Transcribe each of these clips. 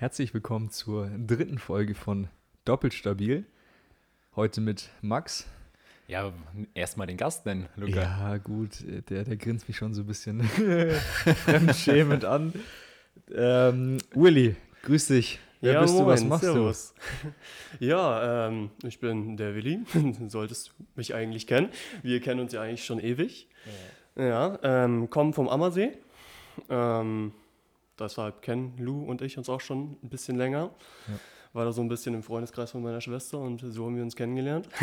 Herzlich willkommen zur dritten Folge von Doppelstabil. Heute mit Max. Ja, erstmal den Gast nennen, Luca. Ja, gut, der, der grinst mich schon so ein bisschen fremdschämend an. Ähm, Willi, grüß dich. Wer ja, bist moin, du? Was machst servus. Ja, ähm, ich bin der Willi. Solltest du mich eigentlich kennen. Wir kennen uns ja eigentlich schon ewig. Ja, ähm, kommen vom Ammersee. Ähm, deshalb kennen Lou und ich uns auch schon ein bisschen länger. Ja. War da so ein bisschen im Freundeskreis von meiner Schwester und so haben wir uns kennengelernt.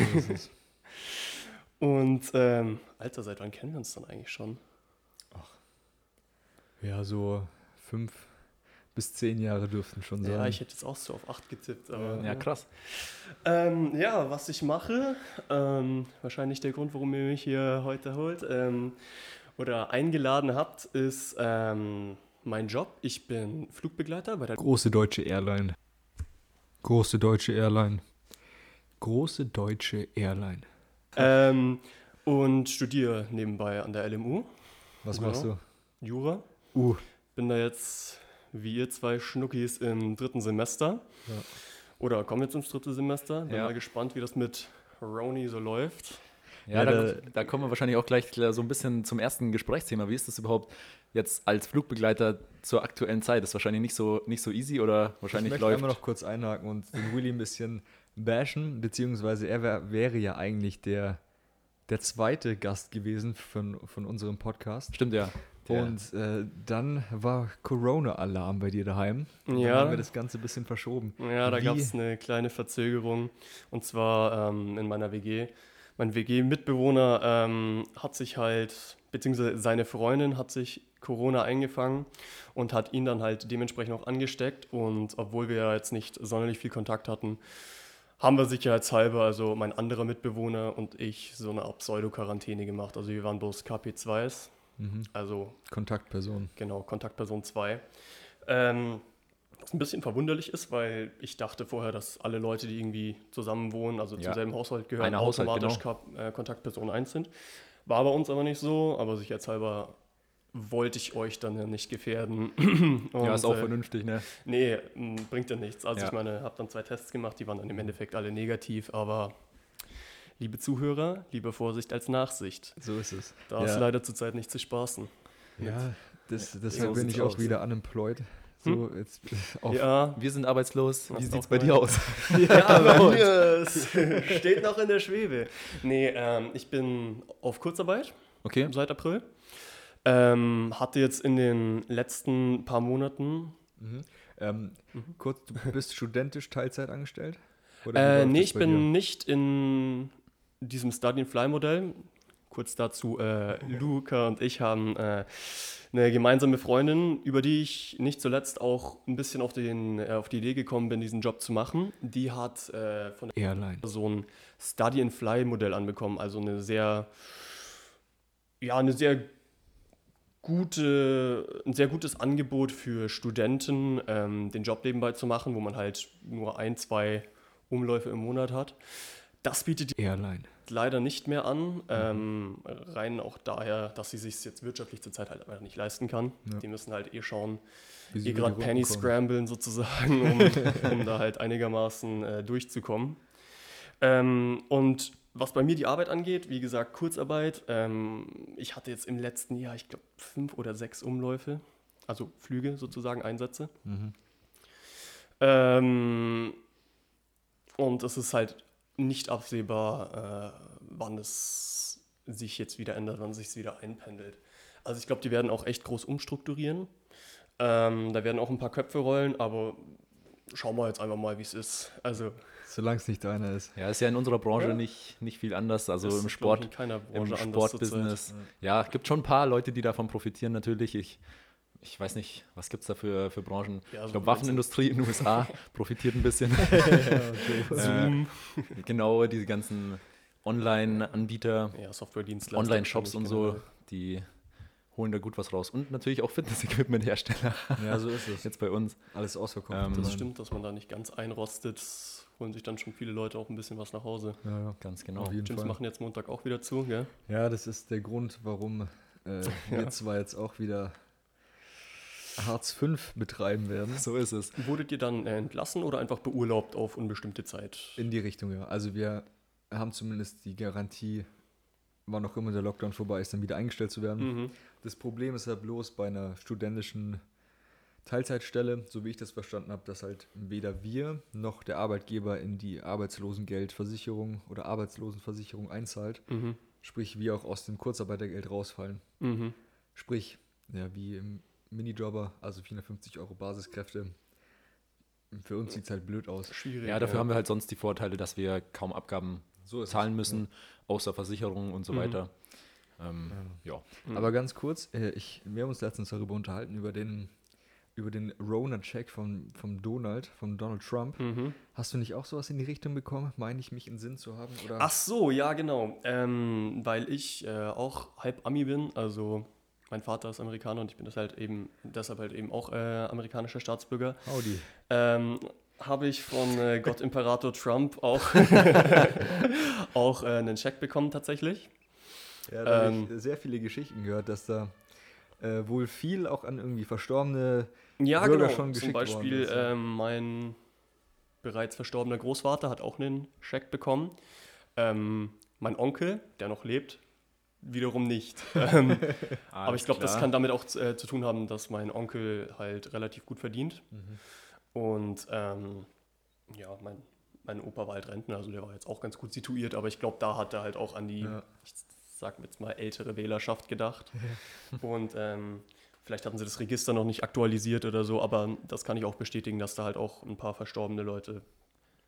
Und ähm, Alter, seit wann kennen wir uns dann eigentlich schon? Ja, so fünf bis zehn Jahre dürften schon sein. Ja, ich hätte jetzt auch so auf 8 getippt. Aber, Ja, krass. Ähm, ja, was ich mache, ähm, wahrscheinlich der Grund, warum ihr mich hier heute holt ähm, oder eingeladen habt, ist ähm, mein Job. Ich bin Flugbegleiter bei der Große deutsche Airline. Große deutsche Airline. Große deutsche Airline. ähm, und studiere nebenbei an der LMU, Was Genau. machst du? Jura. Uh, Bin da jetzt, wie ihr zwei Schnuckis, im dritten Semester. Ja. Oder kommen jetzt ins dritte Semester. Bin Ja. mal gespannt, wie das mit Roni so läuft. Ja, Ja, da, da- da kommen wir wahrscheinlich auch gleich so ein bisschen zum ersten Gesprächsthema. Wie ist das überhaupt jetzt als Flugbegleiter zur aktuellen Zeit? Das ist wahrscheinlich nicht so, nicht so easy oder ich wahrscheinlich möchte läuft. einmal noch kurz einhaken und den Willi ein bisschen bashen, beziehungsweise er wär, wäre ja eigentlich der, der zweite Gast gewesen von, von unserem Podcast. Stimmt ja. Der- Und äh, dann war Corona-Alarm bei dir daheim. Und Ja. Dann haben wir das Ganze ein bisschen verschoben. Ja, da gab es eine kleine Verzögerung. Und zwar ähm, in meiner WG. Mein WG-Mitbewohner ähm, hat sich halt, beziehungsweise seine Freundin hat sich Corona eingefangen und hat ihn dann halt dementsprechend auch angesteckt. Und obwohl wir ja jetzt nicht sonderlich viel Kontakt hatten, haben wir sicherheitshalber, also mein anderer Mitbewohner und ich, so eine Art Pseudo-Quarantäne gemacht. Also wir waren bloß KP2s, Mhm. also Kontaktperson. Genau, Kontaktperson 2. Ähm, was ein bisschen verwunderlich ist, weil ich dachte vorher, dass alle Leute, die irgendwie zusammen wohnen, also Ja. zum selben Haushalt gehören, Haushalt, automatisch Kap- äh, Kontaktperson 1 sind. War bei uns aber nicht so, aber sicherheitshalber wollte ich euch dann ja nicht gefährden. ja, ist auch äh, vernünftig, ne? Nee, bringt ja nichts. Also Ja. ich meine, habe dann zwei Tests gemacht, die waren dann im Endeffekt alle negativ, aber liebe Zuhörer, lieber Vorsicht als Nachsicht. So ist es. Da Ja. ist leider zurzeit nicht zu spaßen. Ja, das, So deshalb bin sieht's ich auch wieder unemployed. So, jetzt auf, Ja, Wir sind arbeitslos. Wie sieht es bei dir aus? Ja, bei mir steht noch in der Schwebe. Nee, ähm, ich bin auf Kurzarbeit Okay. seit April. Ähm, hatte jetzt in den letzten paar Monaten. Mhm. Ähm, Kurz, du bist studentisch Teilzeit angestellt? Oder Äh, nee, ich bin nicht in diesem Study and Fly Modell. Kurz dazu, äh, Luca und ich haben äh, eine gemeinsame Freundin, über die ich nicht zuletzt auch ein bisschen auf, den, äh, auf die Idee gekommen bin, diesen Job zu machen. Die hat äh, von dir? Airline. so ein Study and Fly Modell anbekommen, also eine sehr, ja, eine sehr gute, ein sehr gutes Angebot für Studenten, ähm, den Job nebenbei zu machen, wo man halt nur ein, zwei Umläufe im Monat hat. Das bietet die Airline. leider nicht mehr an, ähm, rein auch daher, dass sie sich jetzt wirtschaftlich zurzeit halt einfach nicht leisten kann. Ja. Die müssen halt eh schauen, eh gerade Penny kommen. scramblen sozusagen, um, um da halt einigermaßen äh, durchzukommen. Ähm, und was bei mir die Arbeit angeht, wie gesagt, Kurzarbeit. Ähm, ich hatte jetzt im letzten Jahr, ich glaube, fünf oder sechs Umläufe, also Flüge sozusagen, Einsätze. Mhm. Ähm, und es ist halt nicht absehbar, äh, wann es sich jetzt wieder ändert, wann sich es wieder einpendelt. Also ich glaube, die werden auch echt groß umstrukturieren. Ähm, da werden auch ein paar Köpfe rollen, aber schauen wir jetzt einfach mal, wie es ist. Also Solange es nicht deiner ist. Ja, ist ja in unserer Branche Ja. nicht, nicht viel anders. Also das im Sport, ich, in keiner im. Sportbusiness. Ja, gibt schon ein paar Leute, die davon profitieren natürlich. Ich, ich weiß nicht, was gibt es da für, für Branchen? Ja, ich glaube, Waffenindustrie in den USA profitiert ein bisschen. Zoom. Äh, genau, diese ganzen Online-Anbieter, Ja, Software-Dienstleister. Online-Shops und so, die holen da gut was raus. Und natürlich auch Fitness-Equipment-Hersteller Ja, so ist es. jetzt bei uns. Alles ausverkauft. Ähm, Das stimmt, dass man da nicht ganz einrostet. Holen sich dann schon viele Leute auch ein bisschen was nach Hause. Ja, ja. Ganz genau. Auf jeden Gyms Fall. machen jetzt Montag auch wieder zu, gell? Ja, das ist der Grund, warum äh, wir Ja. zwar jetzt auch wieder Hartz V betreiben werden. So ist es. Wurdet ihr dann äh, entlassen oder einfach beurlaubt auf unbestimmte Zeit? In die Richtung, ja. Also wir haben zumindest die Garantie, wann auch immer der Lockdown vorbei ist, dann wieder eingestellt zu werden. Mhm. Das Problem ist ja bloß bei einer studentischen Teilzeitstelle, so wie ich das verstanden habe, dass halt weder wir noch der Arbeitgeber in die Arbeitslosengeldversicherung oder Arbeitslosenversicherung einzahlt. Mhm. Sprich, wir auch aus dem Kurzarbeitergeld rausfallen. Mhm. Sprich, ja, wie im Minijobber, also 450 Euro Basiskräfte. Für uns sieht es halt blöd aus. Schwierig. Ja, dafür haben wir halt sonst die Vorteile, dass wir kaum Abgaben So zahlen müssen, außer Versicherung und so Mhm. weiter. Ähm, ja. Mhm. Aber ganz kurz, äh, ich, wir haben uns letztens darüber unterhalten, über den, über den Rona-Check von, vom Donald, von Donald Trump. Mhm. Hast du nicht auch sowas in die Richtung bekommen? Meine ich, mich in Sinn zu haben? Oder? Ach so, ja, genau. Ähm, weil ich äh, auch halb Ami bin, also mein Vater ist Amerikaner und ich bin das halt eben, deshalb halt eben auch äh, amerikanischer Staatsbürger. Howdy. Ähm, habe ich von äh, Gott Imperator Trump auch, auch äh, einen Check bekommen tatsächlich. Ja, da habe Ähm. ich sehr viele Geschichten gehört, dass da äh, wohl viel auch an irgendwie verstorbene. Ja, Bürger genau. schon Zum geschickt worden Beispiel ist, ja. ähm, mein bereits verstorbener Großvater hat auch einen Scheck bekommen. Ähm, mein Onkel, der noch lebt, wiederum nicht. ähm, aber ich glaube, das kann damit auch äh, zu tun haben, dass mein Onkel halt relativ gut verdient. Und ähm, ja, mein, mein Opa war halt Rentner, also der war jetzt auch ganz gut situiert, aber ich glaube, da hat er halt auch an die, Ja. ich sag jetzt mal, ältere Wählerschaft gedacht. Und ähm, vielleicht hatten sie das Register noch nicht aktualisiert oder so, aber das kann ich auch bestätigen, dass da halt auch ein paar verstorbene Leute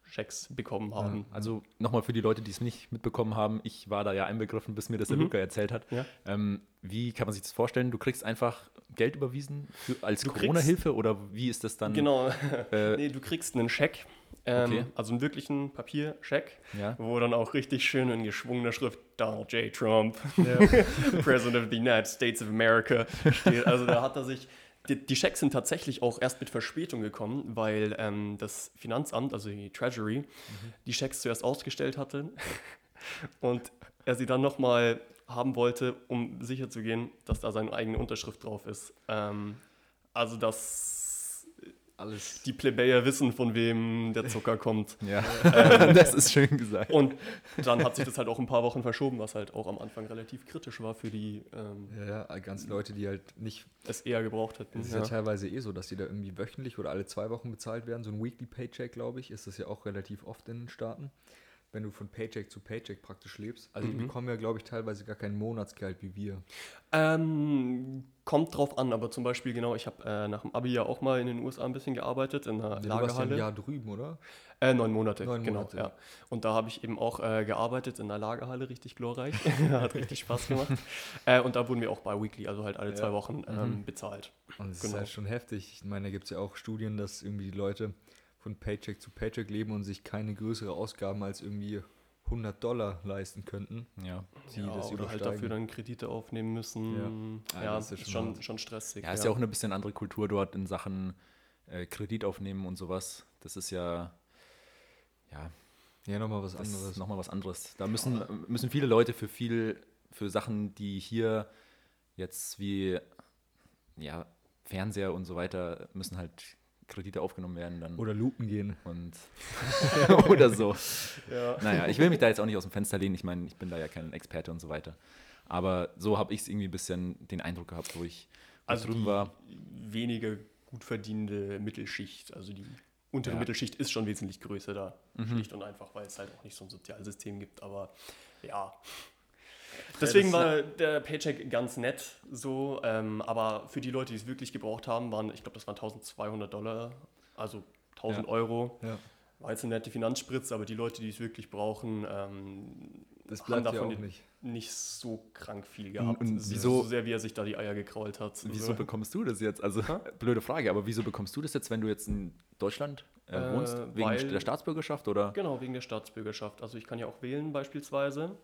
Schecks bekommen haben. Also nochmal für die Leute, die es nicht mitbekommen haben, ich war da ja einbegriffen, bis mir das der Mhm. Luca erzählt hat. Ja. Ähm, wie kann man sich das vorstellen? Du kriegst einfach Geld überwiesen für, als Corona-Hilfe oder wie ist das dann? Genau. Äh, nee, du kriegst einen Scheck, ähm, Okay. also einen wirklichen Papierscheck, Ja. wo dann auch richtig schön in geschwungener Schrift Donald J. Trump, President of the United States of America steht. Also da hat er sich. Die, die Schecks sind tatsächlich auch erst mit Verspätung gekommen, weil ähm, das Finanzamt, also die Treasury, die Schecks zuerst ausgestellt hatte und er sie dann nochmal haben wollte, um sicherzugehen, dass da seine eigene Unterschrift drauf ist. Ähm, also dass Alles. die Plebejer wissen, von wem der Zucker kommt. Ja, das ist schön gesagt. Und dann hat sich das halt auch ein paar Wochen verschoben, was halt auch am Anfang relativ kritisch war für die ähm, Ja, ja, ganz Leute, die halt nicht. es eher gebraucht hätten. Es ist ja. teilweise eh so, dass die da irgendwie wöchentlich oder alle zwei Wochen bezahlt werden. So ein Weekly Paycheck, glaube ich, ist das ja auch relativ oft in den Staaten. Wenn du von Paycheck zu Paycheck praktisch lebst. Also die Mhm. bekommen ja, glaube ich, teilweise gar kein Monatsgehalt wie wir. Ähm, kommt drauf an, aber zum Beispiel, genau, ich habe äh, nach dem Abi ja auch mal in den USA ein bisschen gearbeitet, in einer Ja, du warst ja ein Lagerhalle. Jahr drüben, oder? Äh, neun Monate, Neun genau. Monate. Ja. Und da habe ich eben auch äh, gearbeitet in einer Lagerhalle, richtig glorreich. Hat richtig Spaß gemacht. äh, und da wurden wir auch bei Weekly, also halt alle Ja. zwei Wochen ähm, Mhm. bezahlt. Und es Genau. ist halt schon heftig. Ich meine, da gibt es ja auch Studien, dass irgendwie die Leute von Paycheck zu Paycheck leben und sich keine größere Ausgaben als irgendwie 100 Dollar leisten könnten. Ja. Die ja, das oder halt dafür dann Kredite aufnehmen müssen. Ja. Ja, Ja, das ist ist schon schon, schon stressig. Ja, ist ja auch eine bisschen andere Kultur dort in Sachen äh, Kredit aufnehmen und sowas. Das ist ja, ja, Ja, nochmal was anderes. nochmal was anderes. Da müssen, müssen viele Leute für viel, für Sachen, die hier jetzt wie ja, Fernseher und so weiter, müssen halt Kredite aufgenommen werden dann. Oder Lupen gehen. und oder so. Ja. Naja, ich will mich da jetzt auch nicht aus dem Fenster lehnen. Ich meine, ich bin da ja kein Experte und so weiter. Aber so habe ich es irgendwie ein bisschen den Eindruck gehabt, wo ich, Also drüben die war. weniger gut verdienende Mittelschicht, also die untere Ja. Mittelschicht ist schon wesentlich größer da. Mhm. Schlicht und einfach, weil es halt auch nicht so ein Sozialsystem gibt, aber ja. Deswegen war der Paycheck ganz nett so, ähm, aber für die Leute, die es wirklich gebraucht haben, waren, ich glaube, das waren 1200 Dollar, also 1000 Ja. Euro. Ja. War jetzt eine nette Finanzspritze, aber die Leute, die es wirklich brauchen, ähm, Das haben bleibt ja davon auch nicht. nicht so krank viel gehabt. und so, wieso- so sehr, wie er sich da die Eier gekrault hat. Wieso so. bekommst du das jetzt? Also, blöde Frage, aber wieso bekommst du das jetzt, wenn du jetzt in Deutschland äh, Äh, wohnst? Wegen weil- der Staatsbürgerschaft oder? Genau, wegen der Staatsbürgerschaft. Also ich kann ja auch wählen beispielsweise.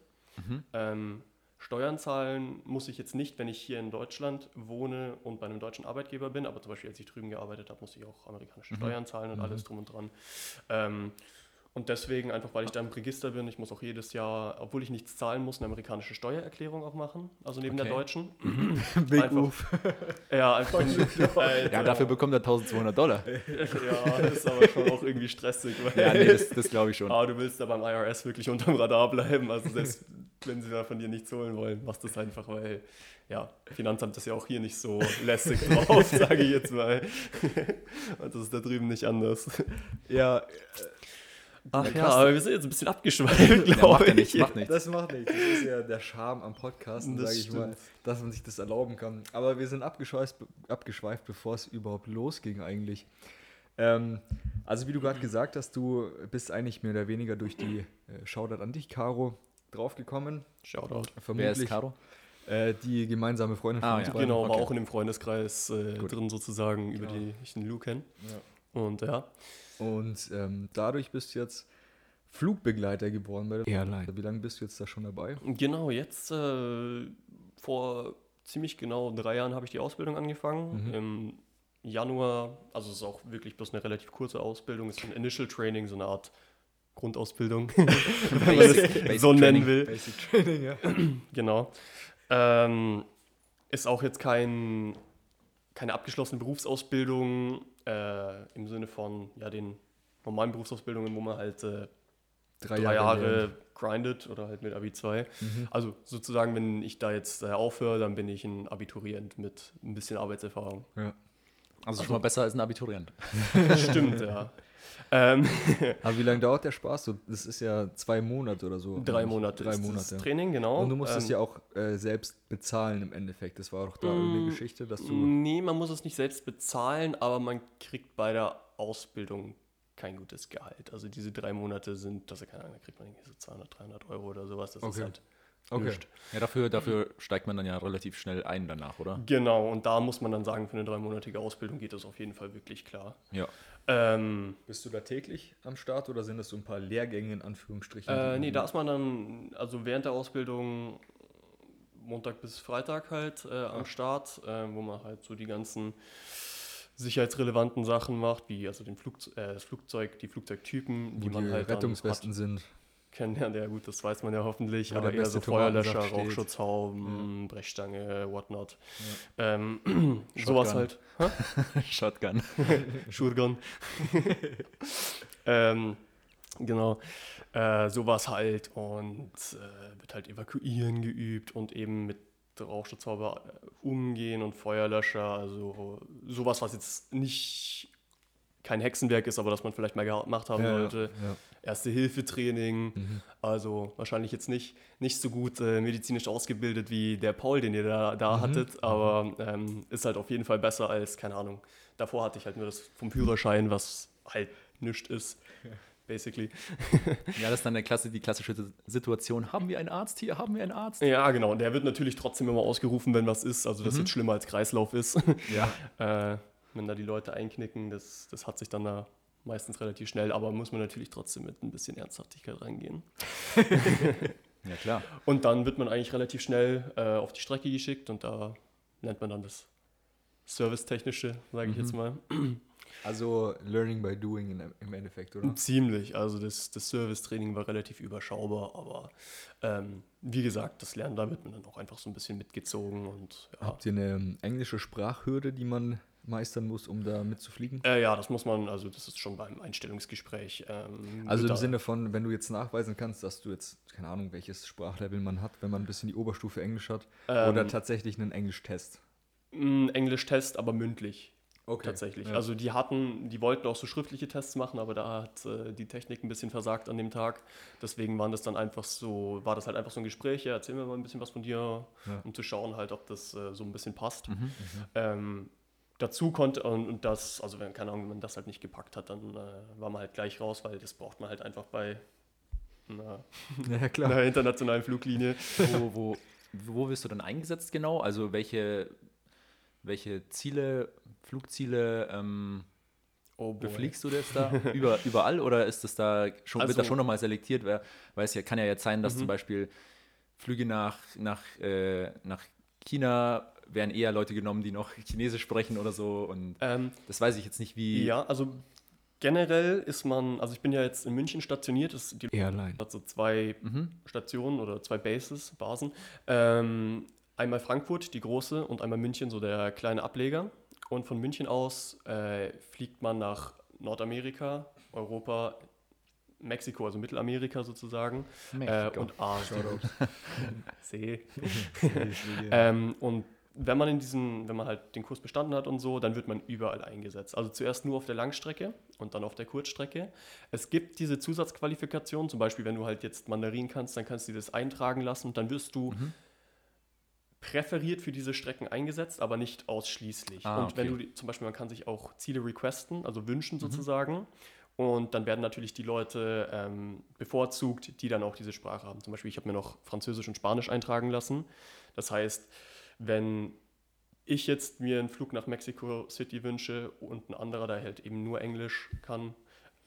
Mhm. Ähm, Steuern zahlen muss ich jetzt nicht, wenn ich hier in Deutschland wohne und bei einem deutschen Arbeitgeber bin, aber zum Beispiel als ich drüben gearbeitet habe, muss ich auch amerikanische Mhm. Steuern zahlen und Mhm. alles drum und dran. Ähm, Und deswegen, einfach weil ich da im Register bin, ich muss auch jedes Jahr, obwohl ich nichts zahlen muss, eine amerikanische Steuererklärung auch machen, also neben der Okay. deutschen. Big Einfach- Move. Ja, einfach. Alter. Ja, dafür bekommt er 1200 Dollar. Ja, das ist aber schon auch irgendwie stressig. Weil Ja, nee, das, das glaube ich schon. Aber du willst da beim IRS wirklich unterm Radar bleiben. Also selbst wenn sie da von dir nichts holen wollen, machst du es einfach, weil ja, Finanzamt ist ja auch hier nicht so lässig drauf, sage ich jetzt mal. Und das ist da drüben nicht anders. Ja, Ach Ja, ja, aber wir sind jetzt ein bisschen abgeschweift, Ja, glaube ja ich. nichts, macht nichts. das macht nichts. Das ist ja der Charme am Podcasten, Das sage ich mal, dass man sich das erlauben kann. Aber wir sind abgeschweift, abgeschweift bevor es überhaupt losging eigentlich. Ähm, also wie du gerade gesagt hast, du bist eigentlich mehr oder weniger durch die äh, Shoutout an dich, Caro, draufgekommen. Shoutout. Wer ist Caro? Äh, die gemeinsame Freundin Ah, uns ja. Genau, war okay. auch in dem Freundeskreis äh, drin sozusagen, über Genau. die ich den Lou kenne. Ja. Und ja, Und ähm, dadurch bist du jetzt Flugbegleiter geworden bei der Airline. Wie lange bist du jetzt da schon dabei? genau, jetzt äh, vor ziemlich genau drei Jahren habe ich die Ausbildung angefangen. Mhm. Im Januar, also es ist auch wirklich bloß eine relativ kurze Ausbildung, es ist ein Initial Training, so eine Art Grundausbildung, wenn man Basic so nennen Training. will. Basic Training, ja. Genau. Ähm, ist auch jetzt kein, keine abgeschlossene Berufsausbildung äh, im Sinne von ja, den normalen Berufsausbildungen, wo man halt äh, drei, Jahre, lernen. grindet oder halt mit Abi 2. Mhm. Also sozusagen, wenn ich da jetzt äh, aufhöre, dann bin ich ein Abiturient mit ein bisschen Arbeitserfahrung. Ja. Also schon mal besser als ein Abiturient. Stimmt, ja. Ähm, Aber wie lange dauert der Spaß? Das ist ja zwei Monate oder so. drei Monate Drei ist Monate. das Training, genau. Und du musst es Ähm, ja auch äh, selbst bezahlen im Endeffekt. Das war doch da irgendeine Mm, Geschichte, dass du. Nee, man muss es nicht selbst bezahlen, aber man kriegt bei der Ausbildung kein gutes Gehalt. Also diese drei Monate sind, also keine Ahnung, da kriegt man irgendwie so 200, 300 Euro oder sowas. Das ist Okay. halt Okay. nichts. Ja, dafür, dafür steigt man dann ja relativ schnell ein danach, oder? Genau, und da muss man dann sagen, für eine dreimonatige Ausbildung geht das auf jeden Fall wirklich klar. Ja. Ähm, Bist du da täglich am Start oder sind das so ein paar Lehrgänge in Anführungsstrichen? äh, nee, da ist man dann, also während der Ausbildung Montag bis Freitag halt äh, am Start, äh, wo man halt so die ganzen sicherheitsrelevanten Sachen macht, wie also den Flug, äh, das Flugzeug, die Flugzeugtypen, wo die man halt Rettungswesten sind. Kennenlernt. Ja gut, das weiß man ja hoffentlich, Wo aber eher so Feuerlöscher. Rauchschutzhauben, Brechstange, whatnot. Ähm, sowas Shotgun. halt. Shotgun. Shurgon. ähm, genau. Äh, sowas halt und äh, wird halt evakuieren geübt und eben mit Rauchschutzhauber äh, umgehen und Feuerlöscher. Also sowas, was jetzt nicht kein Hexenwerk ist, aber das man vielleicht mal gemacht haben Ja, sollte. ja. Erste-Hilfe-Training. Mhm. Also wahrscheinlich jetzt nicht, nicht so gut äh, medizinisch ausgebildet wie der Paul, den ihr da, da Mhm. hattet, aber ähm, ist halt auf jeden Fall besser als, keine Ahnung. Davor hatte ich halt nur das vom Führerschein, was halt nichts ist, basically. Ja, das ist dann der Klasse, die klassische Situation. Haben wir einen Arzt hier? Haben wir einen Arzt? Ja, genau. Und der wird natürlich trotzdem immer ausgerufen, wenn was ist. Also das Mhm. jetzt schlimmer als Kreislauf ist. Ja. äh, wenn da die Leute einknicken, das, das hat sich dann da meistens relativ schnell, aber muss man natürlich trotzdem mit ein bisschen Ernsthaftigkeit rangehen. Ja, klar. Und dann wird man eigentlich relativ schnell äh, auf die Strecke geschickt und da lernt man dann das Servicetechnische, sage ich Mhm. jetzt mal. Also Learning by Doing in, im Endeffekt, oder? Ziemlich. Also das, das Servicetraining war relativ überschaubar, aber ähm, wie gesagt, das Lernen, da wird man dann auch einfach so ein bisschen mitgezogen und ja. Habt ihr eine englische Sprachhürde, die man meistern muss, um da mitzufliegen? Äh, ja, das muss man, also das ist schon beim Einstellungsgespräch. Ähm, Also im Sinne von, wenn du jetzt nachweisen kannst, dass du jetzt, keine Ahnung, welches Sprachlevel man hat, wenn man ein bisschen die Oberstufe Englisch hat, Ähm, oder tatsächlich einen Englischtest. Englisch-Test, aber mündlich. Okay. tatsächlich. Ja. Also die hatten, die wollten auch so schriftliche Tests machen, aber da hat äh, die Technik ein bisschen versagt an dem Tag. Deswegen waren das dann einfach so, war das halt einfach so ein Gespräch, ja, erzähl mir mal ein bisschen was von dir, Ja. um zu schauen halt, ob das äh, so ein bisschen passt. Mhm. Ähm, dazu konnte, und, und das, also wenn, keine Ahnung, wenn man das halt nicht gepackt hat, dann äh, war man halt gleich raus, weil das braucht man halt einfach bei einer, ja, klar. einer internationalen Fluglinie. Wo, wo, wo wirst du dann eingesetzt genau? Also welche, welche Ziele, Flugziele ähm, Oh befliegst du das da? Über, überall oder ist das da schon, wird Also- das schon nochmal selektiert? Wer, weiß ja, kann ja jetzt sein, dass Mhm. zum Beispiel Flüge nach, nach, äh, nach China werden eher Leute genommen, die noch Chinesisch sprechen oder so. Und Ähm, das weiß ich jetzt nicht, wie. Ja, also generell ist man, also ich bin ja jetzt in München stationiert, das, die Airline. hat so zwei Mhm. Stationen oder zwei Bases, Basen. Ähm, einmal Frankfurt, die große, und einmal München, so der kleine Ableger. Und von München aus äh, fliegt man nach Nordamerika, Europa, Mexiko, also Mittelamerika sozusagen. Äh, Mexiko. und Asien. See. Äh, Ähm, und wenn man in diesen, wenn man halt den Kurs bestanden hat und so, dann wird man überall eingesetzt. Also zuerst nur auf der Langstrecke und dann auf der Kurzstrecke. Es gibt diese Zusatzqualifikation, zum Beispiel, wenn du halt jetzt Mandarin kannst, dann kannst du dir das eintragen lassen und dann wirst du Mhm. präferiert für diese Strecken eingesetzt, aber nicht ausschließlich. Ah, und wenn okay. du die- zum Beispiel, man kann sich auch Ziele requesten, also wünschen Mhm. sozusagen. Und dann werden natürlich die Leute ähm, bevorzugt, die dann auch diese Sprache haben. Zum Beispiel, ich habe mir noch Französisch und Spanisch eintragen lassen. Das heißt, wenn ich jetzt mir einen Flug nach Mexico City wünsche und ein anderer, der halt eben nur Englisch kann,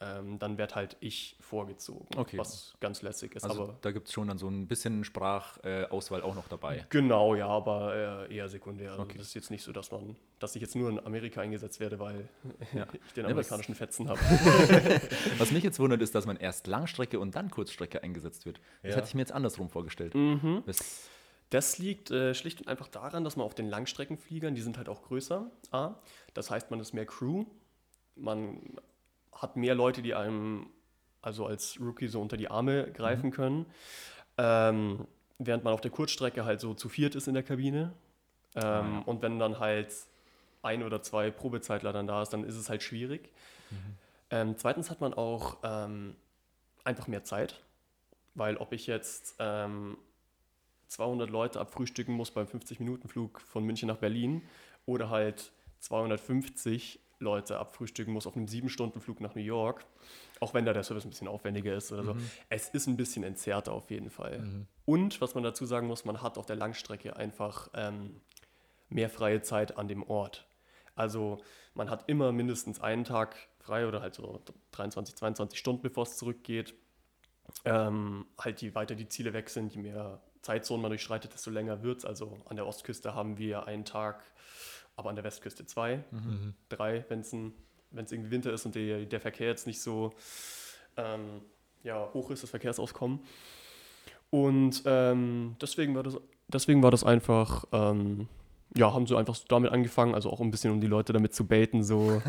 ähm, dann wird halt ich vorgezogen, Okay. was ganz lässig ist. Also aber da gibt es schon dann so ein bisschen Sprachauswahl Auswahl auch noch dabei. Genau, ja, aber äh, eher sekundär. Also Okay. Das ist jetzt nicht so, dass man, dass ich jetzt nur in Amerika eingesetzt werde, weil Ja. ich den Ja, amerikanischen Fetzen habe. Was mich jetzt wundert, ist, dass man erst Langstrecke und dann Kurzstrecke eingesetzt wird. Das Ja. hätte ich mir jetzt andersrum vorgestellt. mhm. Das, Das liegt äh, schlicht und einfach daran, dass man auf den Langstreckenfliegern, die sind halt auch größer, A. Das heißt, man ist mehr Crew, man hat mehr Leute, die einem also als Rookie so unter die Arme greifen können. Ähm, während man auf der Kurzstrecke halt so zu viert ist in der Kabine. Ähm, ja. Und wenn dann halt ein oder zwei Probezeitler dann da ist, dann ist es halt schwierig. Ähm, zweitens hat man auch ähm, einfach mehr Zeit, weil ob ich jetzt ähm, 200 Leute abfrühstücken muss beim 50-Minuten-Flug von München nach Berlin oder halt 250 Leute abfrühstücken muss auf einem 7-Stunden-Flug nach New York, auch wenn da der Service ein bisschen aufwendiger ist oder so. Es ist ein bisschen entzerrter auf jeden Fall. Und was man dazu sagen muss, man hat auf der Langstrecke einfach ähm, mehr freie Zeit an dem Ort. Also man hat immer mindestens einen Tag frei oder halt so 23, 22 Stunden, bevor es zurückgeht. Ähm, halt, je weiter die Ziele weg sind, je mehr Zeitzonen man durchschreitet, desto länger wird es. Also an der Ostküste haben wir einen Tag, aber an der Westküste zwei, Mhm. drei, wenn es irgendwie Winter ist und der, der Verkehr jetzt nicht so ähm, ja, hoch ist, das Verkehrsaufkommen. Und ähm, deswegen, war das, deswegen war das einfach, ähm, ja, haben sie einfach so damit angefangen, also auch ein bisschen, um die Leute damit zu baiten, so.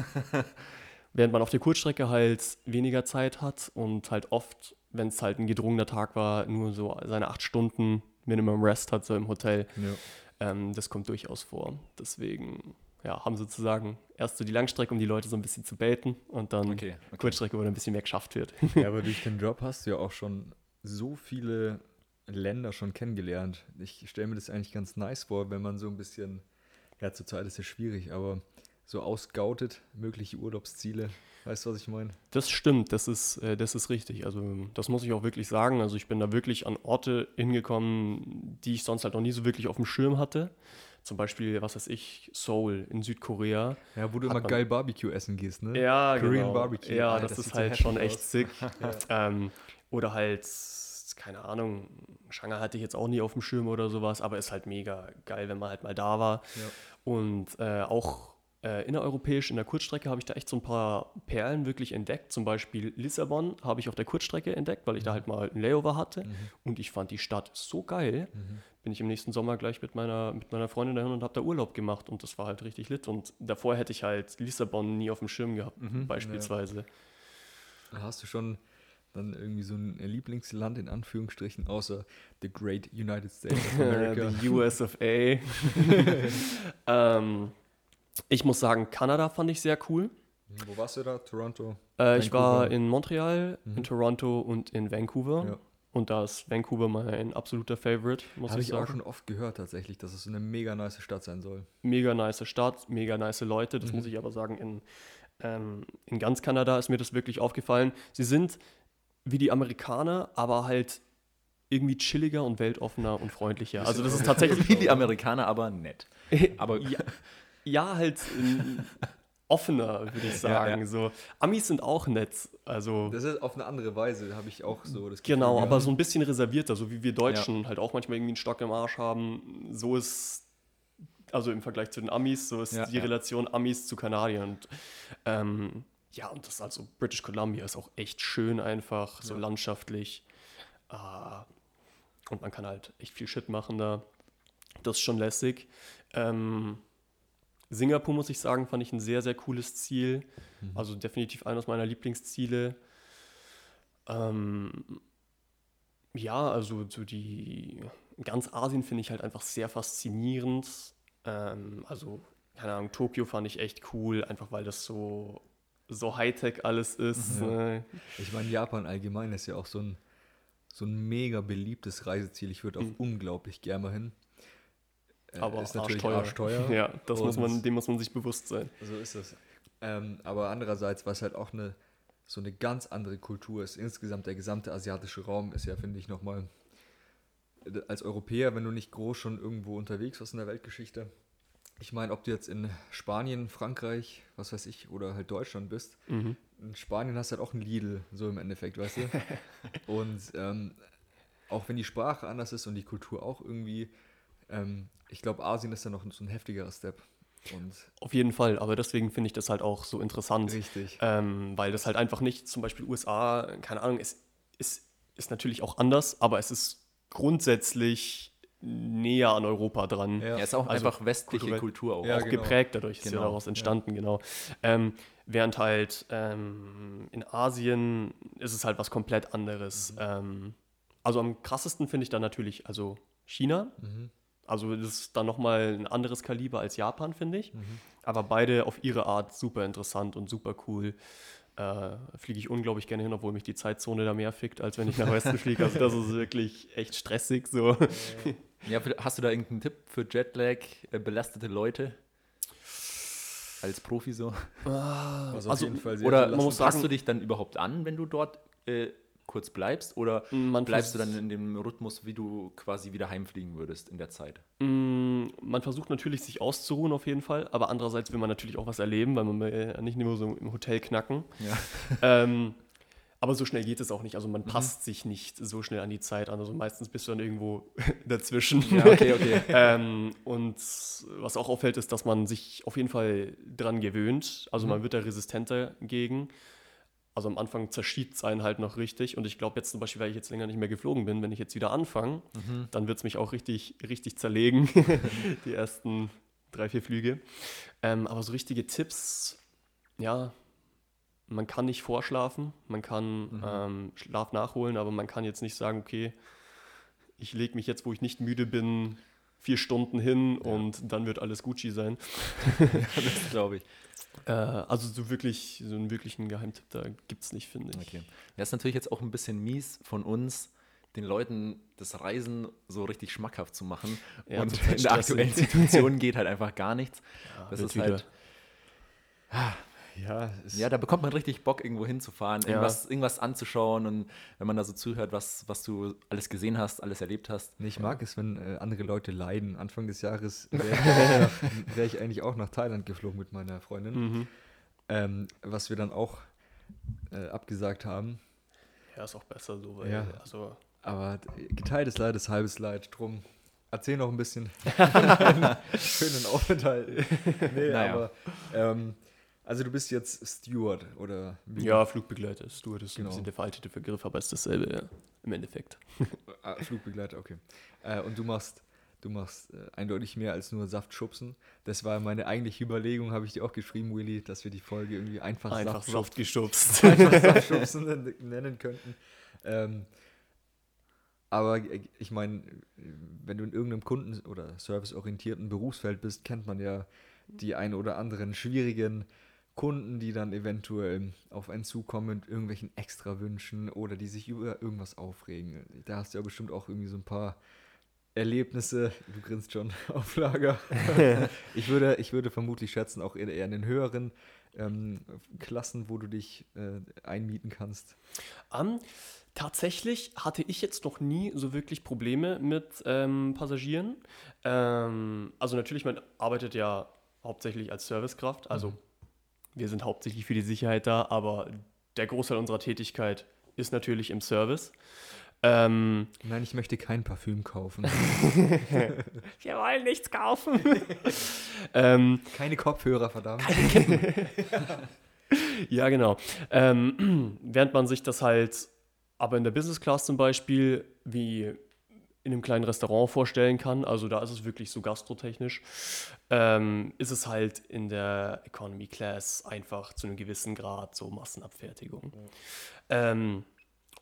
Während man auf der Kurzstrecke halt weniger Zeit hat und halt oft, wenn es halt ein gedrungener Tag war, nur so seine acht Stunden Minimum Rest hat, so im Hotel. Ja. Ähm, das kommt durchaus vor. Deswegen, ja, haben sozusagen erst so die Langstrecke, um die Leute so ein bisschen zu baiten und dann okay, okay. Kurzstrecke, wo dann ein bisschen mehr geschafft wird. ja, aber durch den Job hast du ja auch schon so viele Länder schon kennengelernt. Ich stelle mir das eigentlich ganz nice vor, wenn man so ein bisschen, ja, zurzeit ist es schwierig, aber so ausgautet, mögliche Urlaubsziele. Weißt du, was ich meine? Das stimmt, das ist, äh, das ist richtig. Also das muss ich auch wirklich sagen. Also ich bin da wirklich an Orte hingekommen, die ich sonst halt noch nie so wirklich auf dem Schirm hatte. Zum Beispiel, was weiß ich, Seoul in Südkorea. Ja, wo du immer geil Barbecue essen gehst, ne? Ja, Korean genau. Barbecue. Ja, Alter, das, das ist so halt schon echt aus. sick. ähm, oder halt, keine Ahnung, Shanghai hatte ich jetzt auch nie auf dem Schirm oder sowas, aber ist halt mega geil, wenn man halt mal da war. Ja. Und äh, auch äh, innereuropäisch in der Kurzstrecke habe ich da echt so ein paar Perlen wirklich entdeckt. Zum Beispiel Lissabon habe ich auf der Kurzstrecke entdeckt, weil ich da halt mal ein Layover hatte. Und ich fand die Stadt so geil. Bin ich im nächsten Sommer gleich mit meiner, mit meiner Freundin dahin und habe da Urlaub gemacht. Und das war halt richtig lit. Und davor hätte ich halt Lissabon nie auf dem Schirm gehabt, beispielsweise. Da hast du schon dann irgendwie so ein Lieblingsland in Anführungsstrichen, außer the Great United States of America. The US of A. ähm, ich muss sagen, Kanada fand ich sehr cool. Wo warst du da? Toronto? Äh, ich war in Montreal, Mhm. in Toronto und in Vancouver. Ja. Und da ist Vancouver mein absoluter Favorite, muss Habe ich ich auch sagen. schon oft gehört tatsächlich, dass es eine mega nice Stadt sein soll. Mega nice Stadt, mega nice Leute. Das Mhm. muss ich aber sagen, in, ähm, in ganz Kanada ist mir das wirklich aufgefallen. Sie sind wie die Amerikaner, aber halt irgendwie chilliger und weltoffener und freundlicher. Also das ist tatsächlich Wie die Amerikaner, aber nett. Aber ja, ja, halt ähm, offener, würde ich Ja, sagen. ja. So. Amis sind auch nett. Also Das ist auf eine andere Weise, habe ich auch so das Gefühl. genau, ja. aber so ein bisschen reservierter, so wie wir Deutschen halt auch manchmal irgendwie einen Stock im Arsch haben. So ist, also im Vergleich zu den Amis, so ist Ja, die ja. Relation Amis zu Kanadiern. Und ähm, ja, und das also British Columbia ist auch echt schön einfach, so Ja. landschaftlich. Äh, und man kann halt echt viel Shit machen da. Das ist schon lässig. Ähm, Singapur, muss ich sagen, fand ich ein sehr, sehr cooles Ziel. Also definitiv eines meiner Lieblingsziele. Ähm, ja, also so die ganz Asien finde ich halt einfach sehr faszinierend. Ähm, also, keine Ahnung, Tokio fand ich echt cool, einfach weil das so, so Hightech alles ist. Ja. ne? Ich meine, Japan allgemein ist ja auch so ein, so ein mega beliebtes Reiseziel. Ich würde auch Mhm. unglaublich gerne mal hin. Äh, Aber ist natürlich arschteuer. arschteuer. Ja, das muss man, dem muss man sich bewusst sein. So ist es. Ähm, aber andererseits, was halt auch eine so eine ganz andere Kultur ist. Insgesamt der gesamte asiatische Raum ist ja, finde ich, nochmal als Europäer, wenn du nicht groß schon irgendwo unterwegs warst in der Weltgeschichte. Ich meine, ob du jetzt in Spanien, Frankreich, was weiß ich, oder halt Deutschland bist, Mhm. in Spanien hast du halt auch ein Lidl, so im Endeffekt, weißt du? und ähm, auch wenn die Sprache anders ist und die Kultur auch irgendwie, ähm, ich glaube, Asien ist da noch so ein heftigerer Step. Und Auf jeden Fall, aber deswegen finde ich das halt auch so interessant. richtig. Ähm, weil das halt einfach nicht, zum Beispiel USA, keine Ahnung, es ist, ist natürlich auch anders, aber es ist grundsätzlich näher an Europa dran. Ja. Ja, ist auch Also einfach westliche Kultur auch. Ja, auch genau. geprägt dadurch, ist ja Genau, daraus entstanden, genau. Ähm, während halt ähm, in Asien ist es halt was komplett anderes. Ähm, also am krassesten finde ich dann natürlich, also China. Mhm. Also das ist dann nochmal ein anderes Kaliber als Japan, finde ich. Aber beide auf ihre Art super interessant und super cool. Äh, fliege ich unglaublich gerne hin, obwohl mich die Zeitzone da mehr fickt, als wenn ich nach Westen fliege. Also das ist wirklich echt stressig so. Ja, hast du da irgendeinen Tipp für Jetlag, äh, belastete Leute? Als Profi so? Was auf Also, jeden Fall sehr Oder man muss passt sagen- du dich dann überhaupt an, wenn du dort äh, kurz bleibst? Oder Man bleibst du dann in dem Rhythmus, wie du quasi wieder heimfliegen würdest in der Zeit? Mm, Man versucht natürlich, sich auszuruhen auf jeden Fall, aber andererseits will man natürlich auch was erleben, weil man will ja nicht nur so im Hotel knacken. Ja. ähm, aber so schnell geht es auch nicht. Also man passt sich nicht so schnell an die Zeit an. Also meistens bist du dann irgendwo dazwischen. Ja, okay, okay. ähm, und was auch auffällt, ist, dass man sich auf jeden Fall dran gewöhnt. Also man wird da resistenter gegen. Also am Anfang zerschiebt es einen halt noch richtig. Und ich glaube jetzt zum Beispiel, weil ich jetzt länger nicht mehr geflogen bin, wenn ich jetzt wieder anfange, dann wird es mich auch richtig, richtig zerlegen. die ersten drei, vier Flüge. Ähm, aber so richtige Tipps, ja, man kann nicht vorschlafen, man kann ähm, Schlaf nachholen, aber man kann jetzt nicht sagen, okay, ich lege mich jetzt, wo ich nicht müde bin, vier Stunden hin und dann wird alles Gucci sein. das glaube ich. Äh, also so wirklich, so einen wirklichen Geheimtipp da gibt es nicht, finde ich. Okay. Ja, ist natürlich jetzt auch ein bisschen mies von uns, den Leuten das Reisen so richtig schmackhaft zu machen. Ja, und in der aktuellen. Situation geht halt einfach gar nichts. das wird ist wieder. halt, Ja, ja, da bekommt man richtig Bock, irgendwo hinzufahren, Ja. irgendwas, irgendwas anzuschauen und wenn man da so zuhört, was, was du alles gesehen hast, alles erlebt hast. Nee, ich mag es, wenn äh, andere Leute leiden. Anfang des Jahres wäre ich, wär ich eigentlich auch nach Thailand geflogen mit meiner Freundin, Mhm. ähm, was wir dann auch äh, abgesagt haben. Ja, ist auch besser so, weil Ja. also Aber geteiltes Leid ist halbes Leid. Drum erzähl noch ein bisschen schönen Aufenthalt. Nee, Naja. aber ähm, also du bist jetzt Steward oder wie? ja, Flugbegleiter, Steward ist Genau. ein bisschen der veraltete Begriff, aber ist dasselbe ja, im Endeffekt. Ah, Flugbegleiter, okay. Äh, und du machst, du machst äh, eindeutig mehr als nur Saft schubsen. Das war meine eigentliche Überlegung, habe ich dir auch geschrieben, Willi, dass wir die Folge irgendwie einfach, Einfach Saft, Saft geschubst. einfach Saft schubsen nen- nennen könnten. Ähm, aber ich meine, wenn du in irgendeinem Kunden- oder serviceorientierten Berufsfeld bist, kennt man ja die ein oder anderen schwierigen Kunden, die dann eventuell auf einen zukommen mit irgendwelchen Extrawünschen oder die sich über irgendwas aufregen. Da hast du ja bestimmt auch irgendwie so ein paar Erlebnisse, du grinst schon auf Lager. ich, würde, ich würde vermutlich schätzen, auch eher in den höheren ähm, Klassen, wo du dich äh, einmieten kannst. Ähm, tatsächlich hatte ich jetzt noch nie so wirklich Probleme mit ähm, Passagieren. Ähm, also natürlich, man arbeitet ja hauptsächlich als Servicekraft. Also wir sind hauptsächlich für die Sicherheit da, aber der Großteil unserer Tätigkeit ist natürlich im Service. Ähm, Nein, ich möchte kein Parfüm kaufen. wir wollen nichts kaufen. ähm, Keine Kopfhörer, verdammt. Ja, genau. Ähm, während man sich das halt aber in der Business Class zum Beispiel wie in einem kleinen Restaurant vorstellen kann, also da ist es wirklich so gastrotechnisch, ähm, ist es halt in der Economy Class einfach zu einem gewissen Grad so Massenabfertigung. Ähm,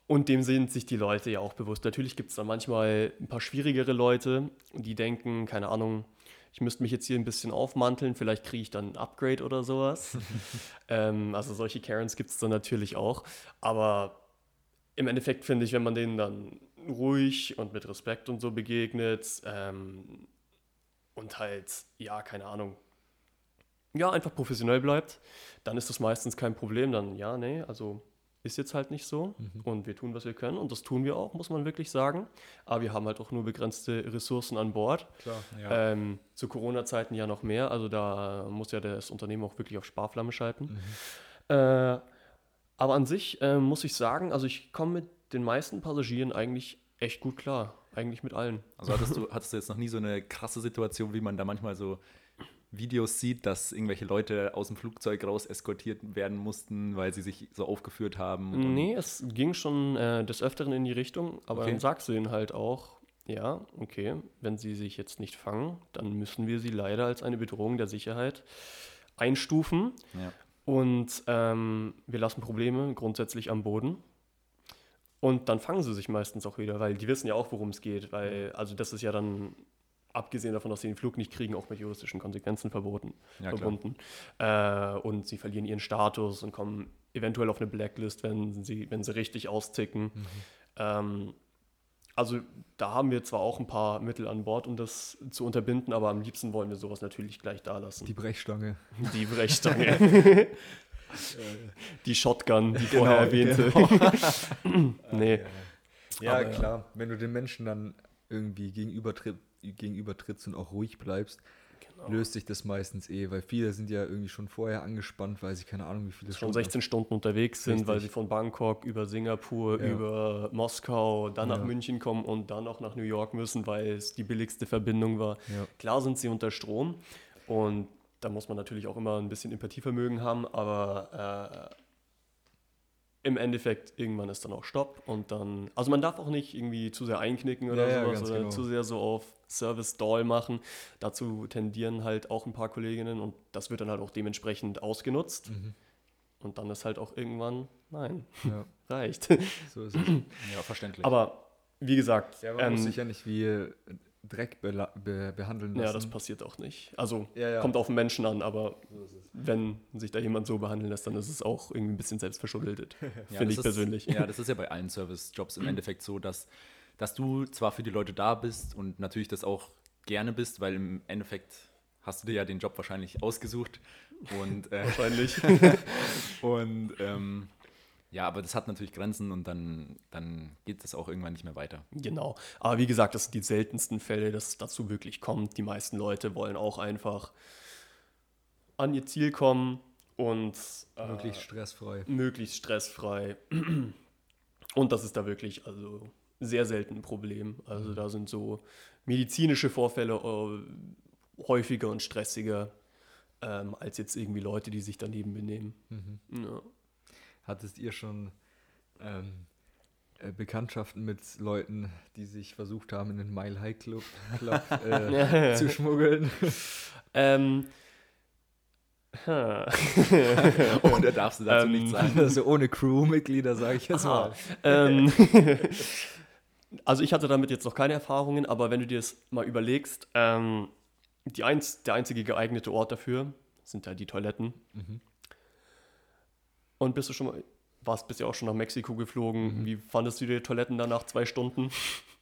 und dem sind sich die Leute ja auch bewusst. Natürlich gibt es da manchmal ein paar schwierigere Leute, die denken, keine Ahnung, ich müsste mich jetzt hier ein bisschen aufmanteln, vielleicht kriege ich dann ein Upgrade oder sowas. ähm, also solche Karens gibt es dann natürlich auch. Aber im Endeffekt finde ich, wenn man denen dann ruhig und mit Respekt und so begegnet ähm, und halt, ja, keine Ahnung, ja, einfach professionell bleibt, dann ist das meistens kein Problem. Dann, ja, nee, also ist jetzt halt nicht so mhm. und wir tun, was wir können und das tun wir auch, muss man wirklich sagen. Aber wir haben halt auch nur begrenzte Ressourcen an Bord. Klar, ja. ähm, zu Corona-Zeiten ja noch mehr, also da muss ja das Unternehmen auch wirklich auf Sparflamme schalten. Mhm. Äh, aber an sich äh, muss ich sagen, also ich komme mit den meisten Passagieren eigentlich echt gut klar. Eigentlich mit allen. Also hattest du, hattest du jetzt noch nie so eine krasse Situation, wie man da manchmal so Videos sieht, dass irgendwelche Leute aus dem Flugzeug raus eskortiert werden mussten, weil sie sich so aufgeführt haben? Nee, es ging schon äh, des Öfteren in die Richtung, aber okay. dann sagst du ihnen halt auch, ja, okay, wenn sie sich jetzt nicht fangen, dann müssen wir sie leider als eine Bedrohung der Sicherheit einstufen. Ja. Und ähm, wir lassen Probleme grundsätzlich am Boden. Und dann fangen sie sich meistens auch wieder, weil die wissen ja auch, worum es geht. Weil, also das ist ja dann abgesehen davon, dass sie den Flug nicht kriegen, auch mit juristischen Konsequenzen verboten, ja, verbunden. Äh, und sie verlieren ihren Status und kommen eventuell auf eine Blacklist, wenn sie, wenn sie richtig austicken. Mhm. Ähm, also da haben wir zwar auch ein paar Mittel an Bord, um das zu unterbinden, aber am liebsten wollen wir sowas natürlich gleich da lassen. Die Brechstange. Die Brechstange. die Shotgun, die genau, vorher erwähnte. Genau. nee. Ja, aber, klar. Wenn du den Menschen dann irgendwie gegenübertritt, gegenübertrittst und auch ruhig bleibst, genau. löst sich das meistens eh, weil viele sind ja irgendwie schon vorher angespannt, weil sie keine Ahnung, wie viele schon 16 Stunden unterwegs sind, Richtig. weil sie von Bangkok über Singapur, ja. über Moskau, dann nach München kommen und dann auch nach New York müssen, weil es die billigste Verbindung war. Ja. Klar sind sie unter Strom und da muss man natürlich auch immer ein bisschen Empathievermögen haben, aber äh, im Endeffekt irgendwann ist dann auch Stopp und dann, also man darf auch nicht irgendwie zu sehr einknicken oder ja, sowas ja, oder genau. zu sehr so auf Service Stall machen. Dazu tendieren halt auch ein paar Kolleginnen und das wird dann halt auch dementsprechend ausgenutzt. Mhm. Und dann ist halt auch irgendwann, nein, ja. reicht. So ist es. Ja, verständlich. Aber wie gesagt, ja, man ähm, muss sich ja nicht wie Dreck be be behandeln lassen. Ja, das passiert auch nicht. Also ja, ja. kommt auf den Menschen an, aber so wenn sich da jemand so behandeln lässt, dann ist es auch irgendwie ein bisschen selbstverschuldet, finde ich ist, persönlich. Ja, das ist ja bei allen Service-Jobs im Endeffekt so, dass, dass du zwar für die Leute da bist und natürlich das auch gerne bist, weil im Endeffekt hast du dir ja den Job wahrscheinlich ausgesucht und äh, wahrscheinlich und ähm, ja, aber das hat natürlich Grenzen und dann, dann geht es auch irgendwann nicht mehr weiter. Genau. Aber wie gesagt, das sind die seltensten Fälle, dass es dazu wirklich kommt. Die meisten Leute wollen auch einfach an ihr Ziel kommen und äh, möglichst stressfrei. Möglichst stressfrei. Und das ist da wirklich also sehr selten ein Problem. Also da sind so medizinische Vorfälle äh, häufiger und stressiger ähm, als jetzt irgendwie Leute, die sich daneben benehmen. Mhm. Ja. Hattest ihr schon ähm, äh, Bekanntschaften mit Leuten, die sich versucht haben, in den Mile High Club, Club äh, zu schmuggeln? Ähm, Oder darfst du dazu ähm, nichts sagen? Also ohne Crewmitglieder, sage ich jetzt mal. Ähm, also ich hatte damit jetzt noch keine Erfahrungen, aber wenn du dir das mal überlegst, ähm, die einz der einzige geeignete Ort dafür sind ja die Toiletten. Mhm. Und bist du schon mal, warst bisher auch schon nach Mexiko geflogen. Mhm. Wie fandest du die Toiletten da nach zwei Stunden?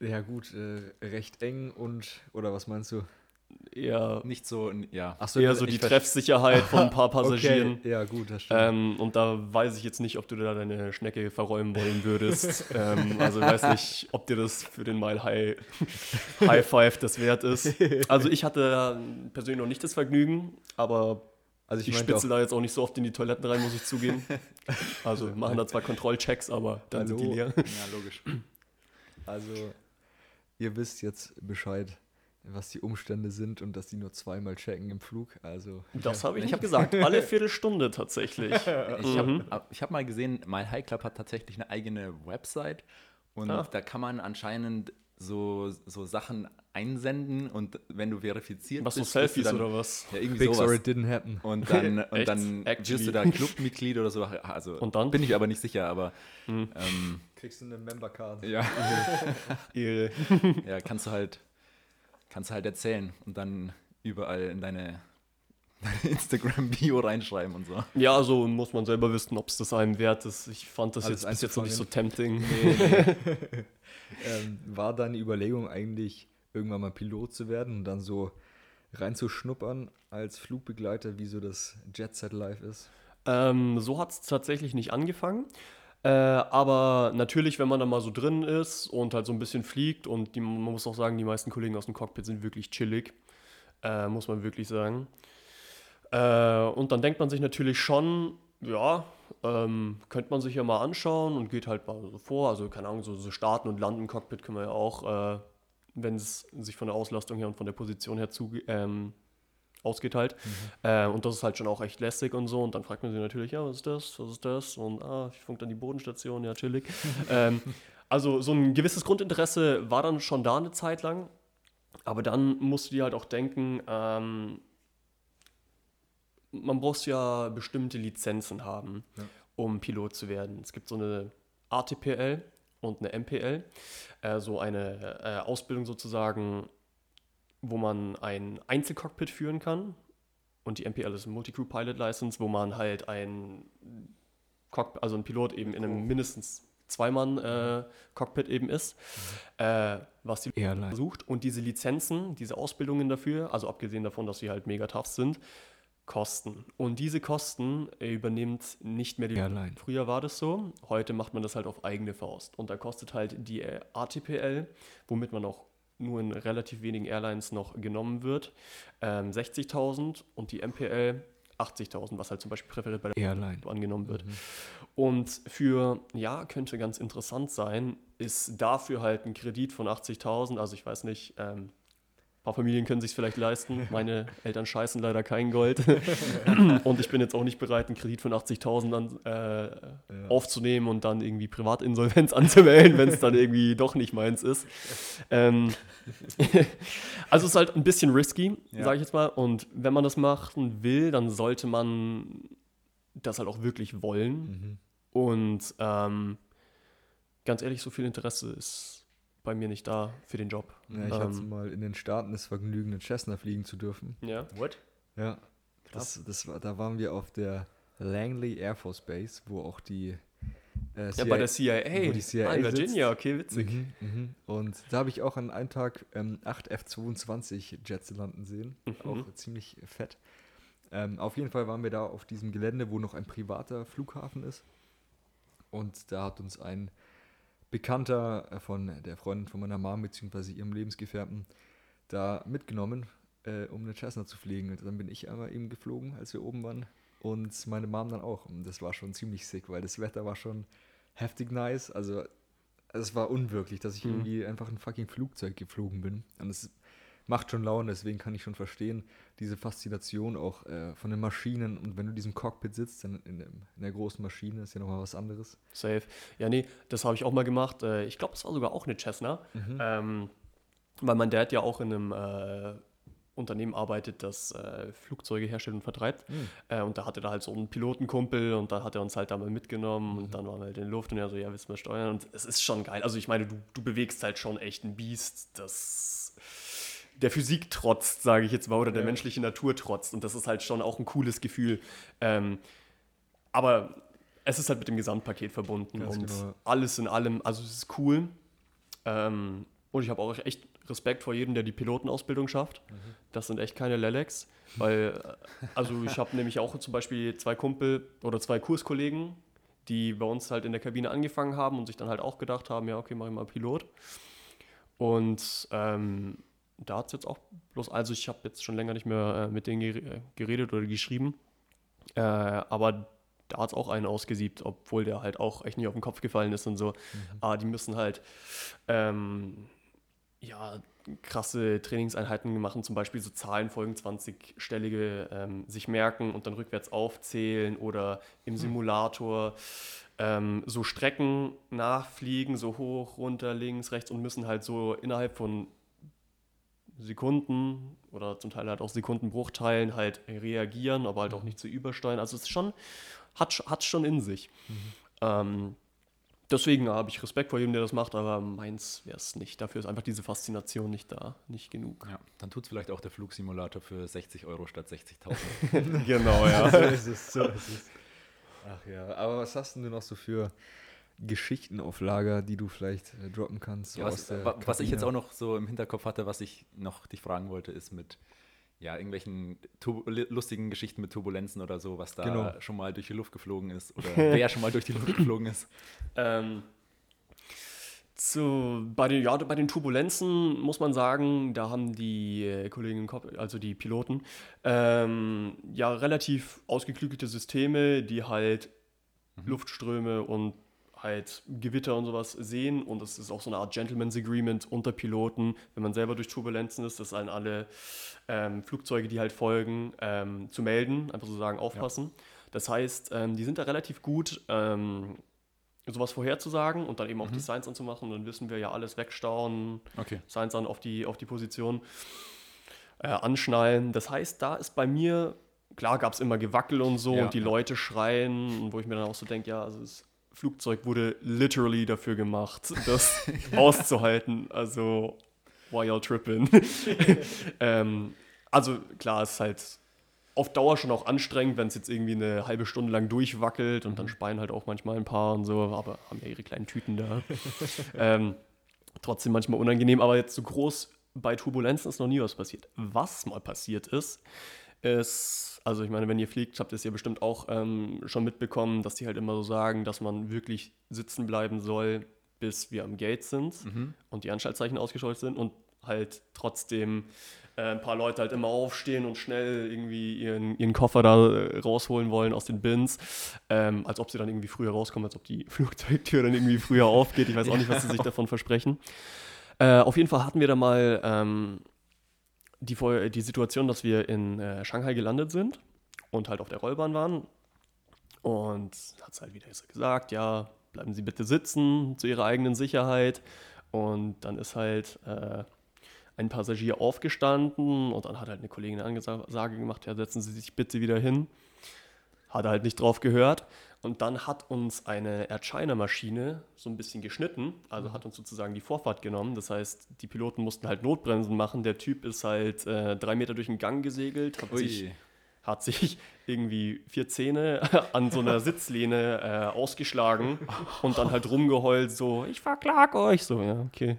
Ja, gut, äh, recht eng und, oder was meinst du? Eher nicht so, ja. Ach so, eher so die Treffsicherheit von ein paar Passagieren. Okay. Ja, gut, das stimmt. Ähm, und da weiß ich jetzt nicht, ob du da deine Schnecke verräumen wollen würdest. ähm, also ich weiß nicht, ob dir das für den Mile High, High Five das wert ist. Also ich hatte persönlich noch nicht das Vergnügen, aber also ich, ich spitze da jetzt auch nicht so oft in die Toiletten rein, muss ich zugeben. Also wir machen da zwar Kontrollchecks, aber dann Hallo. sind die leer. Ja, logisch. Also ihr wisst jetzt Bescheid. Was die Umstände sind und dass die nur zweimal checken im Flug. Also Das habe ich Ich nicht gesagt. Alle Viertelstunde tatsächlich. Ich Mhm. habe hab mal gesehen, My High Club hat tatsächlich eine eigene Website und Ah. da kann man anscheinend so, so Sachen einsenden und wenn du verifiziert Was so bist, bist du Selfies dann, oder was? Ja, irgendwie Big sowas. sorry, it didn't happen. Und dann, und dann Actually. wirst du da Clubmitglied oder so. Also Und dann? bin ich aber nicht sicher, aber Hm. ähm, Kriegst du eine Member-Card. ja, ja, kannst du halt kannst halt erzählen und dann überall in deine, deine Instagram-Bio reinschreiben und so. Ja, also muss man selber wissen, ob es das einem wert ist. Ich fand das Alles jetzt bis jetzt noch nicht so tempting. ähm, war deine Überlegung eigentlich, irgendwann mal Pilot zu werden und dann so reinzuschnuppern als Flugbegleiter, wie so das Jet Set Life ist? Ähm, so hat es tatsächlich nicht angefangen. Äh, aber natürlich, wenn man da mal so drin ist und halt so ein bisschen fliegt und die, man muss auch sagen, die meisten Kollegen aus dem Cockpit sind wirklich chillig, äh, muss man wirklich sagen. Äh, und dann denkt man sich natürlich schon, ja, ähm, könnte man sich ja mal anschauen und geht halt mal so vor. Also keine Ahnung, so, so starten und landen im Cockpit können wir ja auch, äh, wenn es sich von der Auslastung her und von der Position her zu, ähm, ausgeht halt. Äh, und das ist halt schon auch echt lästig und so. Und dann fragt man sich natürlich, ja, was ist das, was ist das? Und ah, ich funk dann die Bodenstation, ja, chillig. ähm, also so ein gewisses Grundinteresse war dann schon da eine Zeit lang. Aber dann musst du dir halt auch denken, ähm, man braucht ja bestimmte Lizenzen haben, Ja. um Pilot zu werden. Es gibt so eine ATPL und eine MPL, äh, so eine äh, Ausbildung sozusagen, wo man ein Einzelcockpit führen kann. Und die MPL ist ein Multicrew Pilot License, wo man halt ein Cockpit, also ein Pilot eben in einem mindestens Zweimann-Cockpit eben ist, äh, was die Airline. versucht. Und diese Lizenzen, diese Ausbildungen dafür, also abgesehen davon, dass sie halt mega tough sind, kosten. Und diese Kosten äh, übernimmt nicht mehr die Airline. Früher war das so, heute macht man das halt auf eigene Faust. Und da kostet halt die äh, ATPL, womit man auch nur in relativ wenigen Airlines noch genommen wird, ähm, 60.000 und die MPL 80.000, was halt zum Beispiel präferiert bei der Airline. angenommen wird. Und für, ja, könnte ganz interessant sein, ist dafür halt ein Kredit von 80.000, also ich weiß nicht, ähm, paar Familien können sich vielleicht leisten. Meine Eltern scheißen leider kein Gold. und ich bin jetzt auch nicht bereit, einen Kredit von 80.000 dann äh, aufzunehmen und dann irgendwie Privatinsolvenz anzumelden, wenn es dann irgendwie doch nicht meins ist. Ähm, also es ist halt ein bisschen risky, Ja. sage ich jetzt mal. Und wenn man das machen will, dann sollte man das halt auch wirklich wollen. Mhm. Und ähm, ganz ehrlich, so viel Interesse ist bei mir nicht da für den Job. Ja, ich hatte ähm, mal in den Staaten das Vergnügen, einen Cessna fliegen zu dürfen. ja. What? Ja, das, das war, da waren wir auf der Langley Air Force Base, wo auch die äh, ja, bei der CIA. wo die CIA ah, in sitzt. Virginia, okay, witzig. Mhm, mhm. Und da habe ich auch an einem Tag ähm, 8 F-22 Jets landen sehen. Mhm. Auch ziemlich fett. Ähm, auf jeden Fall waren wir da auf diesem Gelände, wo noch ein privater Flughafen ist. Und da hat uns ein Bekannter äh, von der Freundin von meiner Mom bzw. ihrem Lebensgefährten da mitgenommen, äh, um eine Cessna zu fliegen. Und dann bin ich einmal eben geflogen, als wir oben waren. Und meine Mom dann auch. Und das war schon ziemlich sick, weil das Wetter war schon heftig nice. Also es war unwirklich, dass ich Mhm. irgendwie einfach ein fucking Flugzeug geflogen bin. Und es macht schon Laune, deswegen kann ich schon verstehen, diese Faszination auch äh, von den Maschinen. Und wenn du in diesem Cockpit sitzt, dann in, dem, in der großen Maschine, ist ja nochmal was anderes. Safe. Ja, nee, das habe ich auch mal gemacht. Äh, Ich glaube, es war sogar auch eine Cessna. Mhm. Ähm, weil mein Dad ja auch in einem äh, Unternehmen arbeitet, das äh, Flugzeuge herstellt und vertreibt. Mhm. Äh, und da hatte er halt so einen Pilotenkumpel und da hat er uns halt da mal mitgenommen Mhm. und dann waren wir halt in der Luft und er so, ja, willst du mal steuern? Und es ist schon geil. Also ich meine, du, du bewegst halt schon echt ein Biest, das der Physik trotzt, sage ich jetzt mal, oder der Ja. menschlichen Natur trotzt. Und das ist halt schon auch ein cooles Gefühl. Ähm, aber es ist halt mit dem Gesamtpaket verbunden Ganz und genau. alles in allem, also es ist cool. Ähm, und ich habe auch echt Respekt vor jedem, der die Pilotenausbildung schafft. Das sind echt keine Lelex, weil, äh, also ich habe nämlich auch zum Beispiel zwei Kumpel oder zwei Kurskollegen, die bei uns halt in der Kabine angefangen haben und sich dann halt auch gedacht haben, ja, okay, mach ich mal Pilot. Und ähm, da hat es jetzt auch bloß, also ich habe jetzt schon länger nicht mehr äh, mit denen gere- geredet oder geschrieben, äh, aber da hat es auch einen ausgesiebt, obwohl der halt auch echt nicht auf den Kopf gefallen ist und so. Aber die müssen halt, ähm, ja, krasse Trainingseinheiten machen, zum Beispiel so Zahlenfolgen, 20-stellige ähm, sich merken und dann rückwärts aufzählen oder im Simulator ähm, so Strecken nachfliegen, so hoch, runter, links, rechts und müssen halt so innerhalb von Sekunden oder zum Teil halt auch Sekundenbruchteilen halt reagieren, aber halt auch nicht zu übersteuern. Also es ist schon, hat, hat schon in sich. Ähm, deswegen habe ich Respekt vor jedem, der das macht, aber meins wäre es nicht. Dafür ist einfach diese Faszination nicht da, nicht genug. Ja, dann tut es vielleicht auch der Flugsimulator für 60 Euro statt 60.000. genau, ja. so ist es, so ist es. Ach ja, aber was hast denn du noch so für Geschichten auf Lager, die du vielleicht äh, droppen kannst? so Ja, was, was ich jetzt auch noch so im Hinterkopf hatte, was ich noch dich fragen wollte, ist mit ja, irgendwelchen lustigen Geschichten mit Turbulenzen oder so, was da Genau. schon mal durch die Luft geflogen ist oder wer schon mal durch die Luft geflogen ist. Ähm, zu, bei, den, ja, bei den Turbulenzen muss man sagen, da haben die äh, Kollegen, im Kopf- also die Piloten, ähm, ja relativ ausgeklügelte Systeme, die halt Luftströme und halt Gewitter und sowas sehen. Und es ist auch so eine Art Gentleman's Agreement unter Piloten, wenn man selber durch Turbulenzen ist, dass allen alle ähm, Flugzeuge, die halt folgen, ähm, zu melden, einfach so sagen, aufpassen. Das heißt, ähm, die sind da relativ gut, ähm, sowas vorherzusagen und dann eben auch die Science anzumachen. Und dann wissen wir ja alles wegstauen, Okay. Science an auf die, auf die Position äh, anschnallen. Das heißt, da ist bei mir, klar gab es immer Gewackel und so Ja, und die ja. Leute schreien, und wo ich mir dann auch so denke, ja, also das Flugzeug wurde literally dafür gemacht, das auszuhalten. Also, why y'all tripping? ähm, also klar, es ist halt auf Dauer schon auch anstrengend, wenn es jetzt irgendwie eine halbe Stunde lang durchwackelt und dann speien halt auch manchmal ein paar und so, aber haben ja ihre kleinen Tüten da. ähm, trotzdem manchmal unangenehm, aber jetzt so groß bei Turbulenzen ist noch nie was passiert. Was mal passiert ist, ist, also ich meine, wenn ihr fliegt, habt ihr es ja bestimmt auch ähm, schon mitbekommen, dass die halt immer so sagen, dass man wirklich sitzen bleiben soll, bis wir am Gate sind und die Anschaltzeichen ausgeschaltet sind und halt trotzdem äh, ein paar Leute halt immer aufstehen und schnell irgendwie ihren, ihren Koffer da äh, rausholen wollen aus den Bins, ähm, als ob sie dann irgendwie früher rauskommen, als ob die Flugzeugtür dann irgendwie früher aufgeht. Ich weiß auch nicht, was sie sich davon versprechen. Äh, auf jeden Fall hatten wir da mal ähm, die, die Situation, dass wir in äh, Shanghai gelandet sind und halt auf der Rollbahn waren. Und hat es halt wieder gesagt, ja, bleiben Sie bitte sitzen zu Ihrer eigenen Sicherheit. Und dann ist halt äh, ein Passagier aufgestanden und dann hat halt eine Kollegin eine Ansage gemacht, ja, setzen Sie sich bitte wieder hin. Hat er halt nicht drauf gehört. Und dann hat uns eine Air China-Maschine so ein bisschen geschnitten, also hat uns sozusagen die Vorfahrt genommen. Das heißt, die Piloten mussten halt Notbremsen machen. Der Typ ist halt äh, drei Meter durch den Gang gesegelt, hat sich hat sich irgendwie vier Zähne an so einer Sitzlehne äh, ausgeschlagen und dann halt rumgeheult, so, ich verklag euch. So, ja, okay.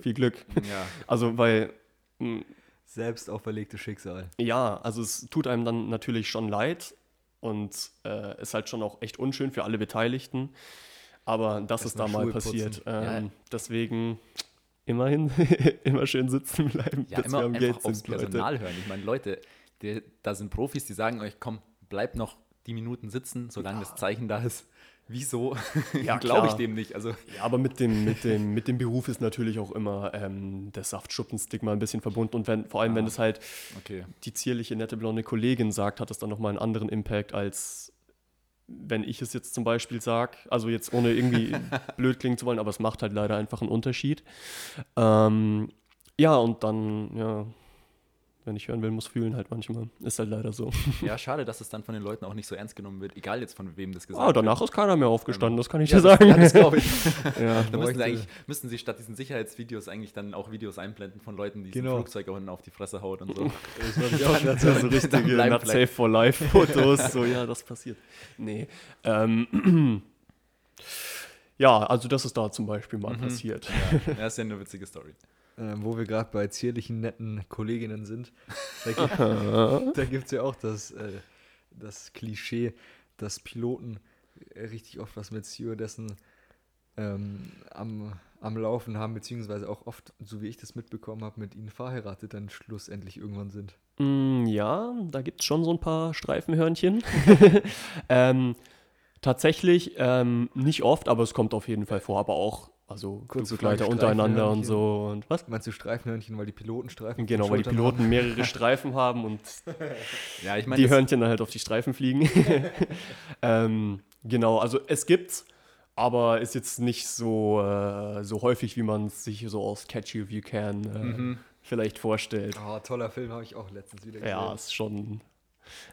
Viel Glück. Ja. Also, weil, mh, Selbst auferlegtes Schicksal. ja, also es tut einem dann natürlich schon leid und äh, ist halt schon auch echt unschön für alle Beteiligten. Aber das ist da mal Schuhe passiert. Ähm, Ja. Deswegen immerhin immer schön sitzen bleiben, Ja, immer am einfach aufs Leute. Personal hören. Ich meine, Leute, die, da sind Profis, die sagen euch, komm, bleibt noch die Minuten sitzen, solange das Zeichen da ist. Wieso? Ja, Glaube ich dem nicht. Also, Ja, aber mit dem, mit dem, mit dem Beruf ist natürlich auch immer ähm, der Saftschuppenstigma ein bisschen verbunden. Und wenn, vor allem, wenn Ah. es halt okay. die zierliche, nette, blonde Kollegin sagt, hat es dann nochmal einen anderen Impact, als wenn ich es jetzt zum Beispiel sage. Also jetzt ohne irgendwie blöd klingen zu wollen, aber es macht halt leider einfach einen Unterschied. Ähm, ja, und dann, ja, wenn ich hören will, muss fühlen halt manchmal. Ist halt leider so. Ja, schade, dass es dann von den Leuten auch nicht so ernst genommen wird, egal jetzt von wem das gesagt Ah, danach ist keiner mehr aufgestanden, das kann ich wird. dir Ja, das, sagen. ja, das glaube ich. Ja. Da müssten sie, eigentlich, müssten sie statt diesen Sicherheitsvideos eigentlich dann auch Videos einblenden von Leuten, die Genau. ein Flugzeug unten auf die Fresse haut und so. Das wollte ich auch Das so richtige Not Safe for Life Fotos. So, ja, das passiert. Nee. Ähm, ja, also das ist da zum Beispiel mal Mhm. passiert. Ja, das ist ja eine witzige Story. Ähm, wo wir gerade bei zierlichen, netten Kolleginnen sind, da gibt gibt's ja auch das, äh, das Klischee, dass Piloten äh, richtig oft was mit Stewardessen ähm, am, am Laufen haben, beziehungsweise auch oft, so wie ich das mitbekommen habe, mit ihnen verheiratet dann schlussendlich irgendwann sind. Mm, ja, da gibt es schon so ein paar Streifenhörnchen. ähm, tatsächlich ähm, nicht oft, aber es kommt auf jeden Fall vor. Aber auch Also Kurz Flugbegleiter untereinander und so und was? Meinst du Streifenhörnchen, weil die Piloten Streifen Genau, weil die Piloten haben? mehrere Streifen haben und Ja, ich meine, die Hörnchen dann halt auf die Streifen fliegen. ähm, genau, also es gibt's, aber ist jetzt nicht so, äh, so häufig, wie man es sich so aus Catch You If You Can äh, Mhm. vielleicht vorstellt. Oh, toller Film, habe ich auch letztens wieder gesehen. Ja, ist schon,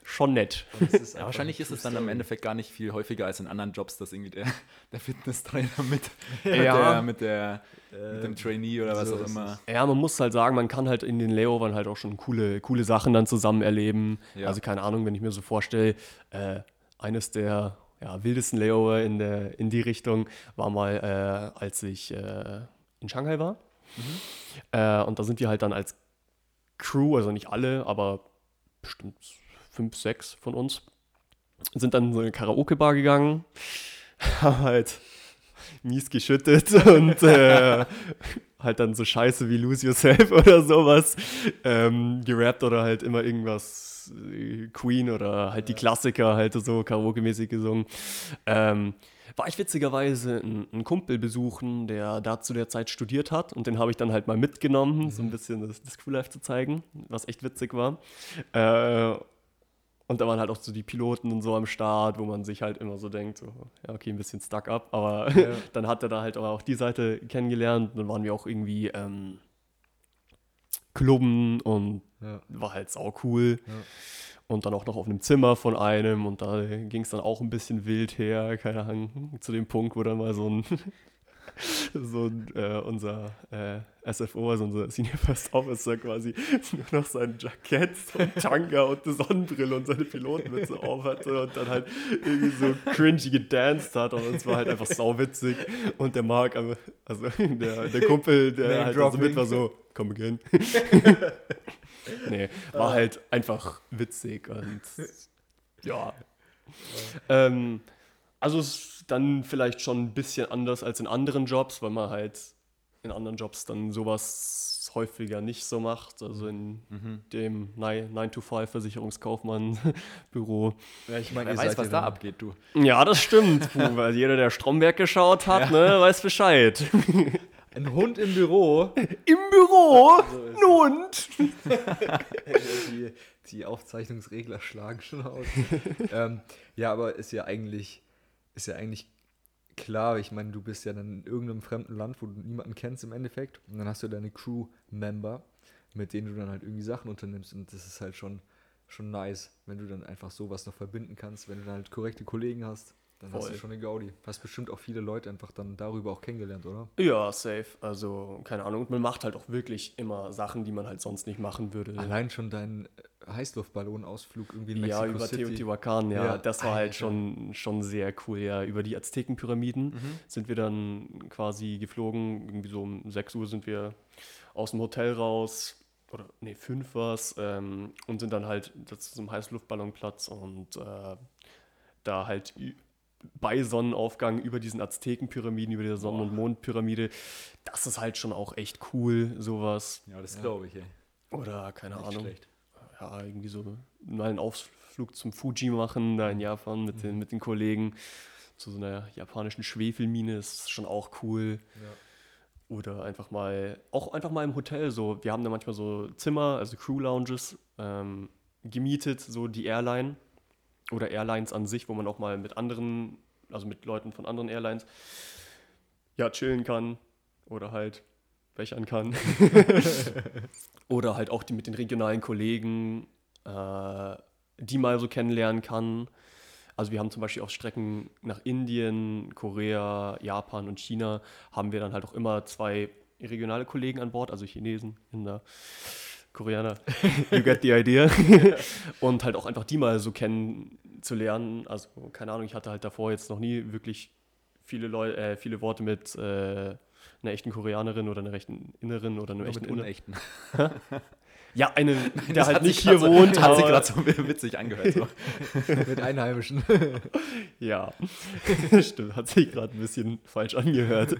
schon nett. Ist Ja, wahrscheinlich ist es dann am Story. Endeffekt gar nicht viel häufiger als in anderen Jobs, dass irgendwie der, der Fitnesstrainer mit, Ja. mit, der, mit, der, mit dem Trainee oder was so auch ist immer. Ja, man muss halt sagen, man kann halt in den Layovern halt auch schon coole, coole Sachen dann zusammen erleben. Ja. Also keine Ahnung, wenn ich mir so vorstelle, äh, eines der ja, wildesten Layover in, der, in die Richtung war mal, äh, als ich äh, in Shanghai war. Äh, und da sind wir halt dann als Crew, also nicht alle, aber bestimmt fünf, sechs von uns, sind dann in so eine Karaoke-Bar gegangen, haben halt mies geschüttet und äh, halt dann so Scheiße wie Lose Yourself oder sowas ähm, gerappt oder halt immer irgendwas äh, Queen oder halt die Klassiker halt so Karaoke-mäßig gesungen. Ähm, war ich witzigerweise einen, Kumpel besuchen, der da zu der Zeit studiert hat und den habe ich dann halt mal mitgenommen, so ein bisschen das, das Crew Life zu zeigen, was echt witzig war. Äh, und da waren halt auch so die Piloten und so am Start, wo man sich halt immer so denkt, so, ja, okay, ein bisschen stuck up, aber Ja. dann hat er da halt aber auch die Seite kennengelernt. Dann waren wir auch irgendwie ähm, Klubben und Ja. war halt sau cool. Ja. Und dann auch noch auf einem Zimmer von einem und da ging es dann auch ein bisschen wild her, keine Ahnung, zu dem Punkt, wo dann mal so ein, so äh, unser äh, SFO, also unser Senior First Officer quasi, nur noch sein Jackett, sein Tanga und eine Sonnenbrille und seine Pilotenmütze auf hatte und dann halt irgendwie so cringy gedanced hat und es war halt einfach sauwitzig und der Marc, aber- also der, der Kumpel, der Name halt da so mit war so, come again. nee, war halt einfach witzig und ja. Ähm, also es ist dann vielleicht schon ein bisschen anders als in anderen Jobs, weil man halt in anderen Jobs dann sowas häufiger nicht so macht. Also in dem 9-to-5-Versicherungskaufmann-Büro. Ja, ich meine, ihr weiß, was ja da abgeht, du. Ja, das stimmt. Puh, weil jeder, der Stromberg geschaut hat, ne, weiß Bescheid. Ein Hund im Büro. Im Büro? So. Ein Hund? die, die Aufzeichnungsregler schlagen schon aus. ähm, ja, aber ist ja eigentlich, ist ja eigentlich klar, ich meine, du bist ja dann in irgendeinem fremden Land, wo du niemanden kennst im Endeffekt. Und dann hast du deine Crew-Member, mit denen du dann halt irgendwie Sachen unternimmst. Und das ist halt schon, schon nice, wenn du dann einfach sowas noch verbinden kannst, wenn du dann halt korrekte Kollegen hast. Dann hast Voll. du schon eine Gaudi. Hast bestimmt auch viele Leute einfach dann darüber auch kennengelernt, oder? Ja, safe. Also, keine Ahnung. Und man macht halt auch wirklich immer Sachen, die man halt sonst nicht machen würde. Allein schon dein äh, Heißluftballonausflug irgendwie in Mexico Ja, über City. Teotihuacan, ja, Ja, das war halt schon, schon sehr cool. Ja, über die Aztekenpyramiden sind wir dann quasi geflogen. Irgendwie so um 6 Uhr sind wir aus dem Hotel raus. Oder, nee, 5 war es. Ähm, und sind dann halt das zum Heißluftballonplatz und äh, da halt bei Sonnenaufgang über diesen Aztekenpyramiden, über die Sonnen- und Mondpyramide. Das ist halt schon auch echt cool, sowas. Ja, das Ja. glaube ich, ey. Oder, keine Nicht Ahnung schlecht. ja, irgendwie so mal einen Ausflug zum Fuji machen, da in Japan mit den, mit den Kollegen. Zu so einer japanischen Schwefelmine ist schon auch cool. Ja. Oder einfach mal, auch einfach mal im Hotel so. Wir haben da manchmal so Zimmer, also Crew Lounges, ähm, gemietet, so die Airline oder Airlines an sich, wo man auch mal mit anderen, also mit Leuten von anderen Airlines, ja, chillen kann oder halt bechern kann. oder halt auch die mit den regionalen Kollegen, äh, die mal so kennenlernen kann. Also wir haben zum Beispiel auf Strecken nach Indien, Korea, Japan und China haben wir dann halt auch immer zwei regionale Kollegen an Bord, also Chinesen, Inder, Koreaner. You get the idea. und halt auch einfach die mal so kennenzulernen. Also keine Ahnung, ich hatte halt davor jetzt noch nie wirklich viele Leute, äh, viele Worte mit äh, einer echten Koreanerin oder einer echten Innerin oder einem Nur echten mit unechten. Ja, eine, der Das halt nicht hier grad wohnt. So, hat sich gerade so witzig angehört. So. Mit Einheimischen. Ja, stimmt, hat sich gerade ein bisschen falsch angehört.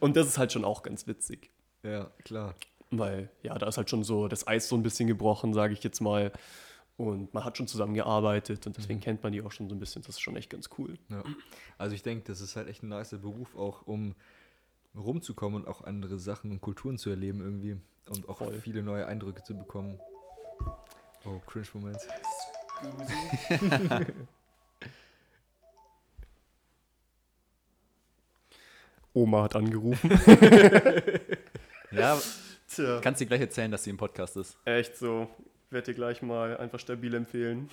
Und das ist halt schon auch ganz witzig. ja, klar. Weil, ja, da ist halt schon so das Eis so ein bisschen gebrochen, sage ich jetzt mal. Und man hat schon zusammengearbeitet und deswegen kennt man die auch schon so ein bisschen. Das ist schon echt ganz cool. Ja. Also ich denke, das ist halt echt ein nicer Beruf auch, um rumzukommen und auch andere Sachen und Kulturen zu erleben irgendwie und auch Voll. viele neue Eindrücke zu bekommen. Oh, Cringe-Moment. Oma hat angerufen. Ja, Tja. kannst dir gleich erzählen, dass sie im Podcast ist. Echt so. Werde dir gleich mal einfach stabil empfehlen.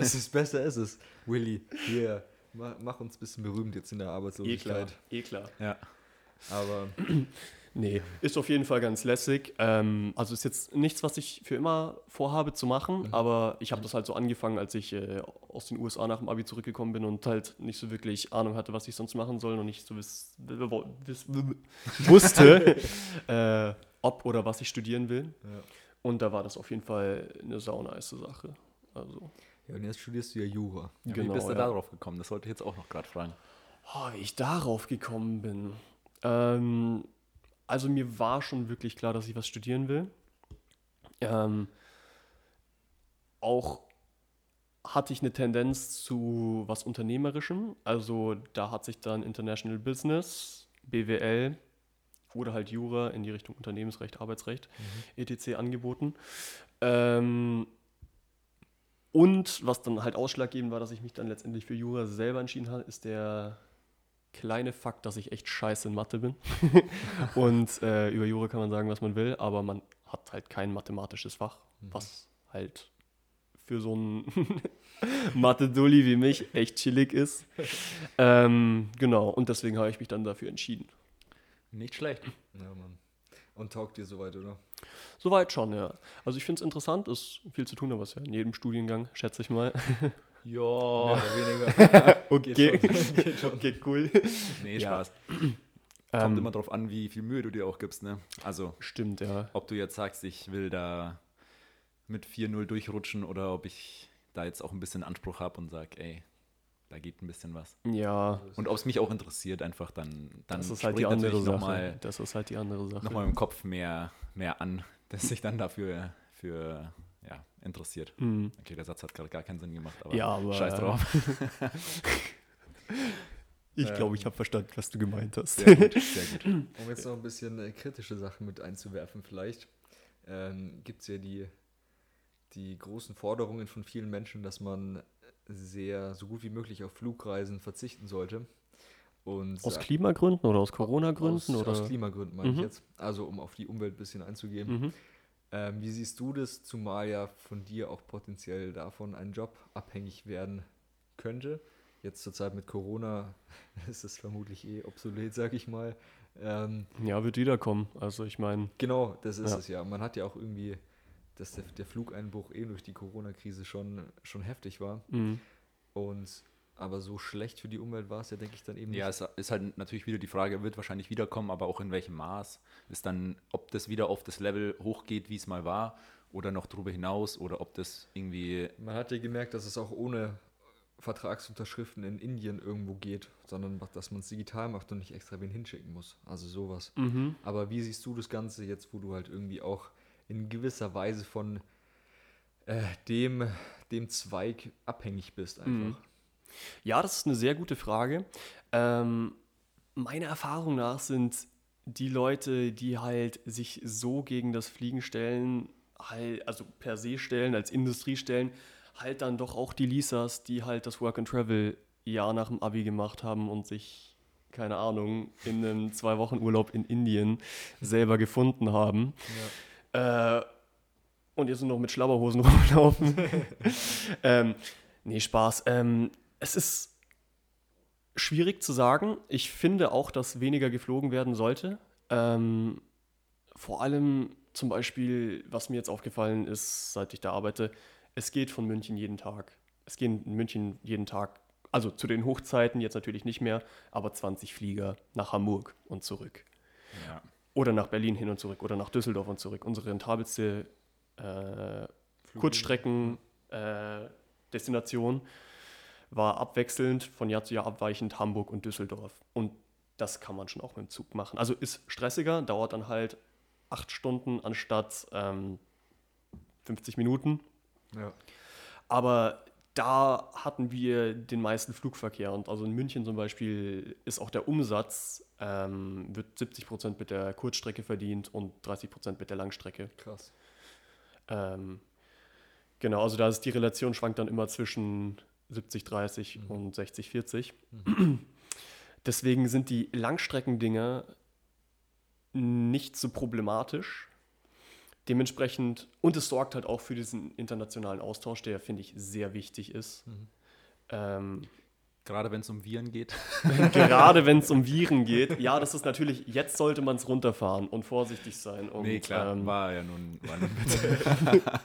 es ist besser, ist es. Willy, hier, mach, mach uns ein bisschen berühmt jetzt in der Eh klar. Arbeitslosigkeit. Eh klar. Ja. Aber Nee, ist auf jeden Fall ganz lässig. Ähm, also ist jetzt nichts, was ich für immer vorhabe zu machen, Mhm. aber ich habe das halt so angefangen, als ich äh, aus den USA nach dem Abi zurückgekommen bin und halt nicht so wirklich Ahnung hatte, was ich sonst machen soll und nicht so wiss, wiss, wusste, äh, ob oder was ich studieren will. ja. Und da war das auf jeden Fall eine saunice Sache. Also, ja, und jetzt studierst du ja Jura. Genau, Wie bist du ja. darauf gekommen? Das wollte ich jetzt auch noch gerade fragen. Oh, wie ich darauf gekommen bin. Ähm, also mir war schon wirklich klar, dass ich was studieren will. Ähm, auch hatte ich eine Tendenz zu was Unternehmerischem. Also da hat sich dann International Business, BWL oder halt Jura in die Richtung Unternehmensrecht, Arbeitsrecht, etc. angeboten. Ähm, und was dann halt ausschlaggebend war, dass ich mich dann letztendlich für Jura selber entschieden habe, ist der kleine Fakt, dass ich echt scheiße in Mathe bin. und äh, über Jura kann man sagen, was man will, aber man hat halt kein mathematisches Fach, was halt für so einen Mathe-Dulli wie mich echt chillig ist. ähm, genau, und deswegen habe ich mich dann dafür entschieden. Nicht schlecht. Ja, Mann. Und taugt dir soweit, oder? Soweit schon, ja. Also ich finde es interessant, ist viel zu tun, aber es ist ja in jedem Studiengang, schätze ich mal. Ja. Weniger. Okay, Geht schon, geht schon. okay cool. Nee, Ja. Spaß. Kommt Ähm, immer drauf an, wie viel Mühe du dir auch gibst, ne? Also, Stimmt, ja. ob du jetzt sagst, ich will da mit 4-0 durchrutschen oder ob ich da jetzt auch ein bisschen Anspruch habe und sage, ey, da geht ein bisschen was. Ja, Und ob es mich auch interessiert, einfach dann, dann das ist halt die andere Sache. mal, das ist halt die andere Sache. noch mal im Kopf mehr, mehr an, dass sich dann dafür für, ja, interessiert. Mhm. Okay, der Satz hat gerade gar keinen Sinn gemacht, aber, Ja, aber, scheiß äh, drauf. Ich Ähm, glaube, ich habe verstanden, was du gemeint hast. Sehr gut, sehr gut. Um jetzt noch ein bisschen äh, kritische Sachen mit einzuwerfen, vielleicht ähm, gibt es ja die, die großen Forderungen von vielen Menschen, dass man sehr so gut wie möglich auf Flugreisen verzichten sollte. Und Aus Klimagründen oder aus Corona-Gründen? aus, oder? aus Klimagründen meine ich Mhm. jetzt. Also um auf die Umwelt ein bisschen einzugehen. Mhm. Ähm, wie siehst du das, zumal ja von dir auch potenziell davon ein Job abhängig werden könnte? Jetzt zur Zeit mit Corona ist es vermutlich eh obsolet, sag ich mal. Ähm, Ja, wird wiederkommen. Also ich meine, genau, das ist Ja. es ja. Man hat ja auch irgendwie, dass der, der Flugeinbruch eh durch die Corona-Krise schon, schon heftig war. mhm. Und aber so schlecht für die Umwelt war es ja, denke ich, dann eben Ja, nicht. es ist halt natürlich wieder die Frage, wird wahrscheinlich wiederkommen, aber auch in welchem Maß. Ist dann, ob das wieder auf das Level hochgeht, wie es mal war, oder noch darüber hinaus, oder ob das irgendwie. Man hat ja gemerkt, dass es auch ohne Vertragsunterschriften in Indien irgendwo geht, sondern dass man es digital macht und nicht extra wen hinschicken muss. Also sowas. Mhm. Aber wie siehst du das Ganze jetzt, wo du halt irgendwie auch in gewisser Weise von äh, dem, dem Zweig abhängig bist einfach? Ja, das ist eine sehr gute Frage. Ähm, meiner Erfahrung nach sind die Leute, die halt sich so gegen das Fliegen stellen, halt, also per se stellen, als Industrie stellen, halt dann doch auch die Lisas, die halt das Work and Travel Jahr nach dem Abi gemacht haben und sich, keine Ahnung, in einem zwei Wochen Urlaub in Indien selber gefunden haben. Äh, und jetzt nur noch mit Schlabberhosen rumlaufen. ähm, nee, Spaß. Ähm, es ist schwierig zu sagen. Ich finde auch, dass weniger geflogen werden sollte. Ähm, vor allem zum Beispiel, was mir jetzt aufgefallen ist, seit ich da arbeite, es geht von München jeden Tag. Es gehen in München jeden Tag, also zu den Hochzeiten jetzt natürlich nicht mehr, aber 20 Flieger nach Hamburg und zurück. Ja. Oder nach Berlin hin und zurück oder nach Düsseldorf und zurück. Unsere rentabelste äh, Kurzstrecken-Destination war abwechselnd von Jahr zu Jahr abweichend Hamburg und Düsseldorf. Und das kann man schon auch mit dem Zug machen. Also ist stressiger, dauert dann halt acht Stunden anstatt ähm, 50 Minuten. Ja. Aber da hatten wir den meisten Flugverkehr. Und also in München zum Beispiel ist auch der Umsatz, ähm, wird 70 Prozent mit der Kurzstrecke verdient und 30 Prozent mit der Langstrecke. Krass. Ähm, genau, also da ist die Relation schwankt dann immer zwischen 70, 30 Mhm. und 60, 40. Deswegen sind die Langstreckendinger nicht so problematisch. Dementsprechend, und es sorgt halt auch für diesen internationalen Austausch, der, finde ich, sehr wichtig ist. Mhm. Ähm, Gerade wenn es um Viren geht. gerade wenn es um Viren geht. Ja, das ist natürlich, jetzt sollte man es runterfahren und vorsichtig sein. Und, nee, klar, ähm, war ja nun, war nun.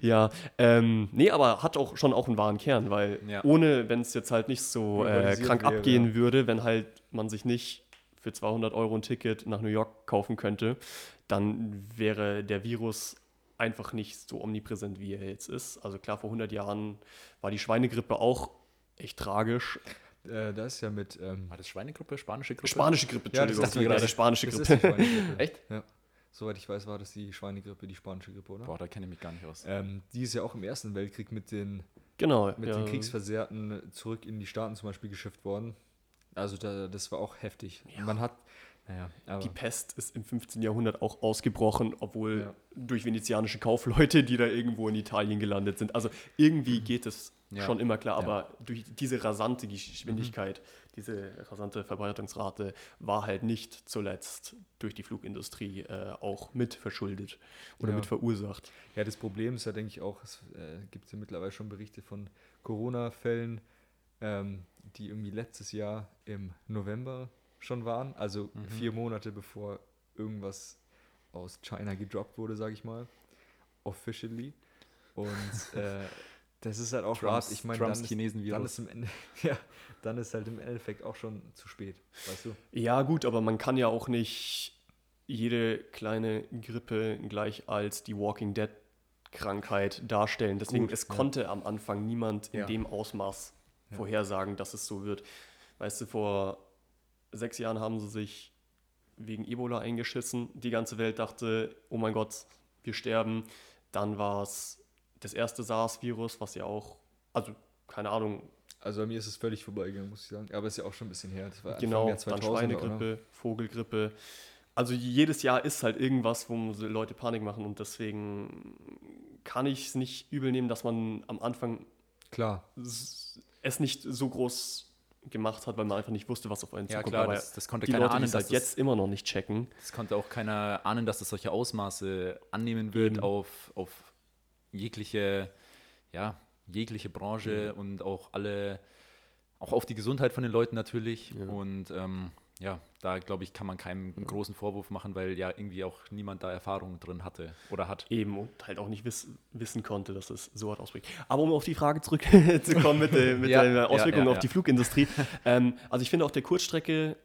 Ja, ähm, nee, aber hat auch schon auch einen wahren Kern, weil Ja. ohne, wenn es jetzt halt nicht so äh, krank wäre, abgehen ja. würde, wenn halt man sich nicht für 200 Euro ein Ticket nach New York kaufen könnte, dann wäre der Virus einfach nicht so omnipräsent, wie er jetzt ist. Also klar, vor 100 Jahren war die Schweinegrippe auch echt tragisch. Äh, das ist ja mit. Ähm, War das Schweinegruppe, spanische Gruppe? Spanische Grippe, Ja, das Entschuldigung, ich gerade spanische das ist Grippe. Schweinegrippe. Echt? Ja. Soweit ich weiß, war das die Schweinegrippe, die spanische Grippe, oder? Boah, da kenne ich mich gar nicht aus. Ähm, die ist ja auch im Ersten Weltkrieg mit den, Genau, mit ja. den Kriegsversehrten zurück in die Staaten zum Beispiel geschifft worden. Also da, das war auch heftig. Man hat, naja, Die Pest ist im 15. Jahrhundert auch ausgebrochen, obwohl Ja. durch venezianische Kaufleute, die da irgendwo in Italien gelandet sind. Also irgendwie geht es Ja. schon immer klar, aber durch diese rasante Geschwindigkeit, diese rasante Verbreitungsrate war halt nicht zuletzt durch die Flugindustrie äh, auch mit verschuldet oder mit verursacht. Ja, das Problem ist ja, denke ich, auch, es äh, gibt ja mittlerweile schon Berichte von Corona-Fällen, ähm, die irgendwie letztes Jahr im November schon waren, also vier Monate bevor irgendwas aus China gedroppt wurde, sage ich mal, officially. Und äh, das ist halt auch Trumps- hart. Ich meine, dann, ist- dann ist im Ende, ja, dann ist halt im Endeffekt auch schon zu spät, weißt du? Ja, gut, aber man kann ja auch nicht jede kleine Grippe gleich als die Walking Dead Krankheit darstellen. Deswegen, Gut, es ja. konnte am Anfang niemand in Ja. dem Ausmaß vorhersagen, dass es so wird. Weißt du, vor sechs Jahren haben sie sich wegen Ebola eingeschissen. Die ganze Welt dachte, oh mein Gott, wir sterben. Dann war es das erste SARS-Virus, was ja auch, also keine Ahnung, Also bei mir ist es völlig vorbeigegangen, muss ich sagen. Aber es ist ja auch schon ein bisschen her. Genau, dann 2000er, oder? Schweinegrippe, Vogelgrippe. Also jedes Jahr ist halt irgendwas, wo Leute Panik machen und deswegen kann ich es nicht übel nehmen, dass man am Anfang Klar, es nicht so groß gemacht hat, weil man einfach nicht wusste, was auf einen Ja, zukommt. klar, Aber das, das konnte die keiner Leute, ahnen, dass halt jetzt immer noch nicht checken, das, das konnte auch keiner ahnen, dass das solche Ausmaße annehmen wird Eben. auf, auf jegliche, ja, jegliche Branche und auch alle, auch auf die Gesundheit von den Leuten natürlich. Ja. Und ähm, ja, da glaube ich, kann man keinen großen Vorwurf machen, weil ja irgendwie auch niemand da Erfahrung drin hatte oder hat. eben und halt auch nicht wiss, wissen konnte, dass es so hart ausbricht. Aber um auf die Frage zurückzukommen mit, der, mit Ja, der ja, Auswirkung ja, auf ja. die Flugindustrie. ähm, also ich finde auch der Kurzstrecke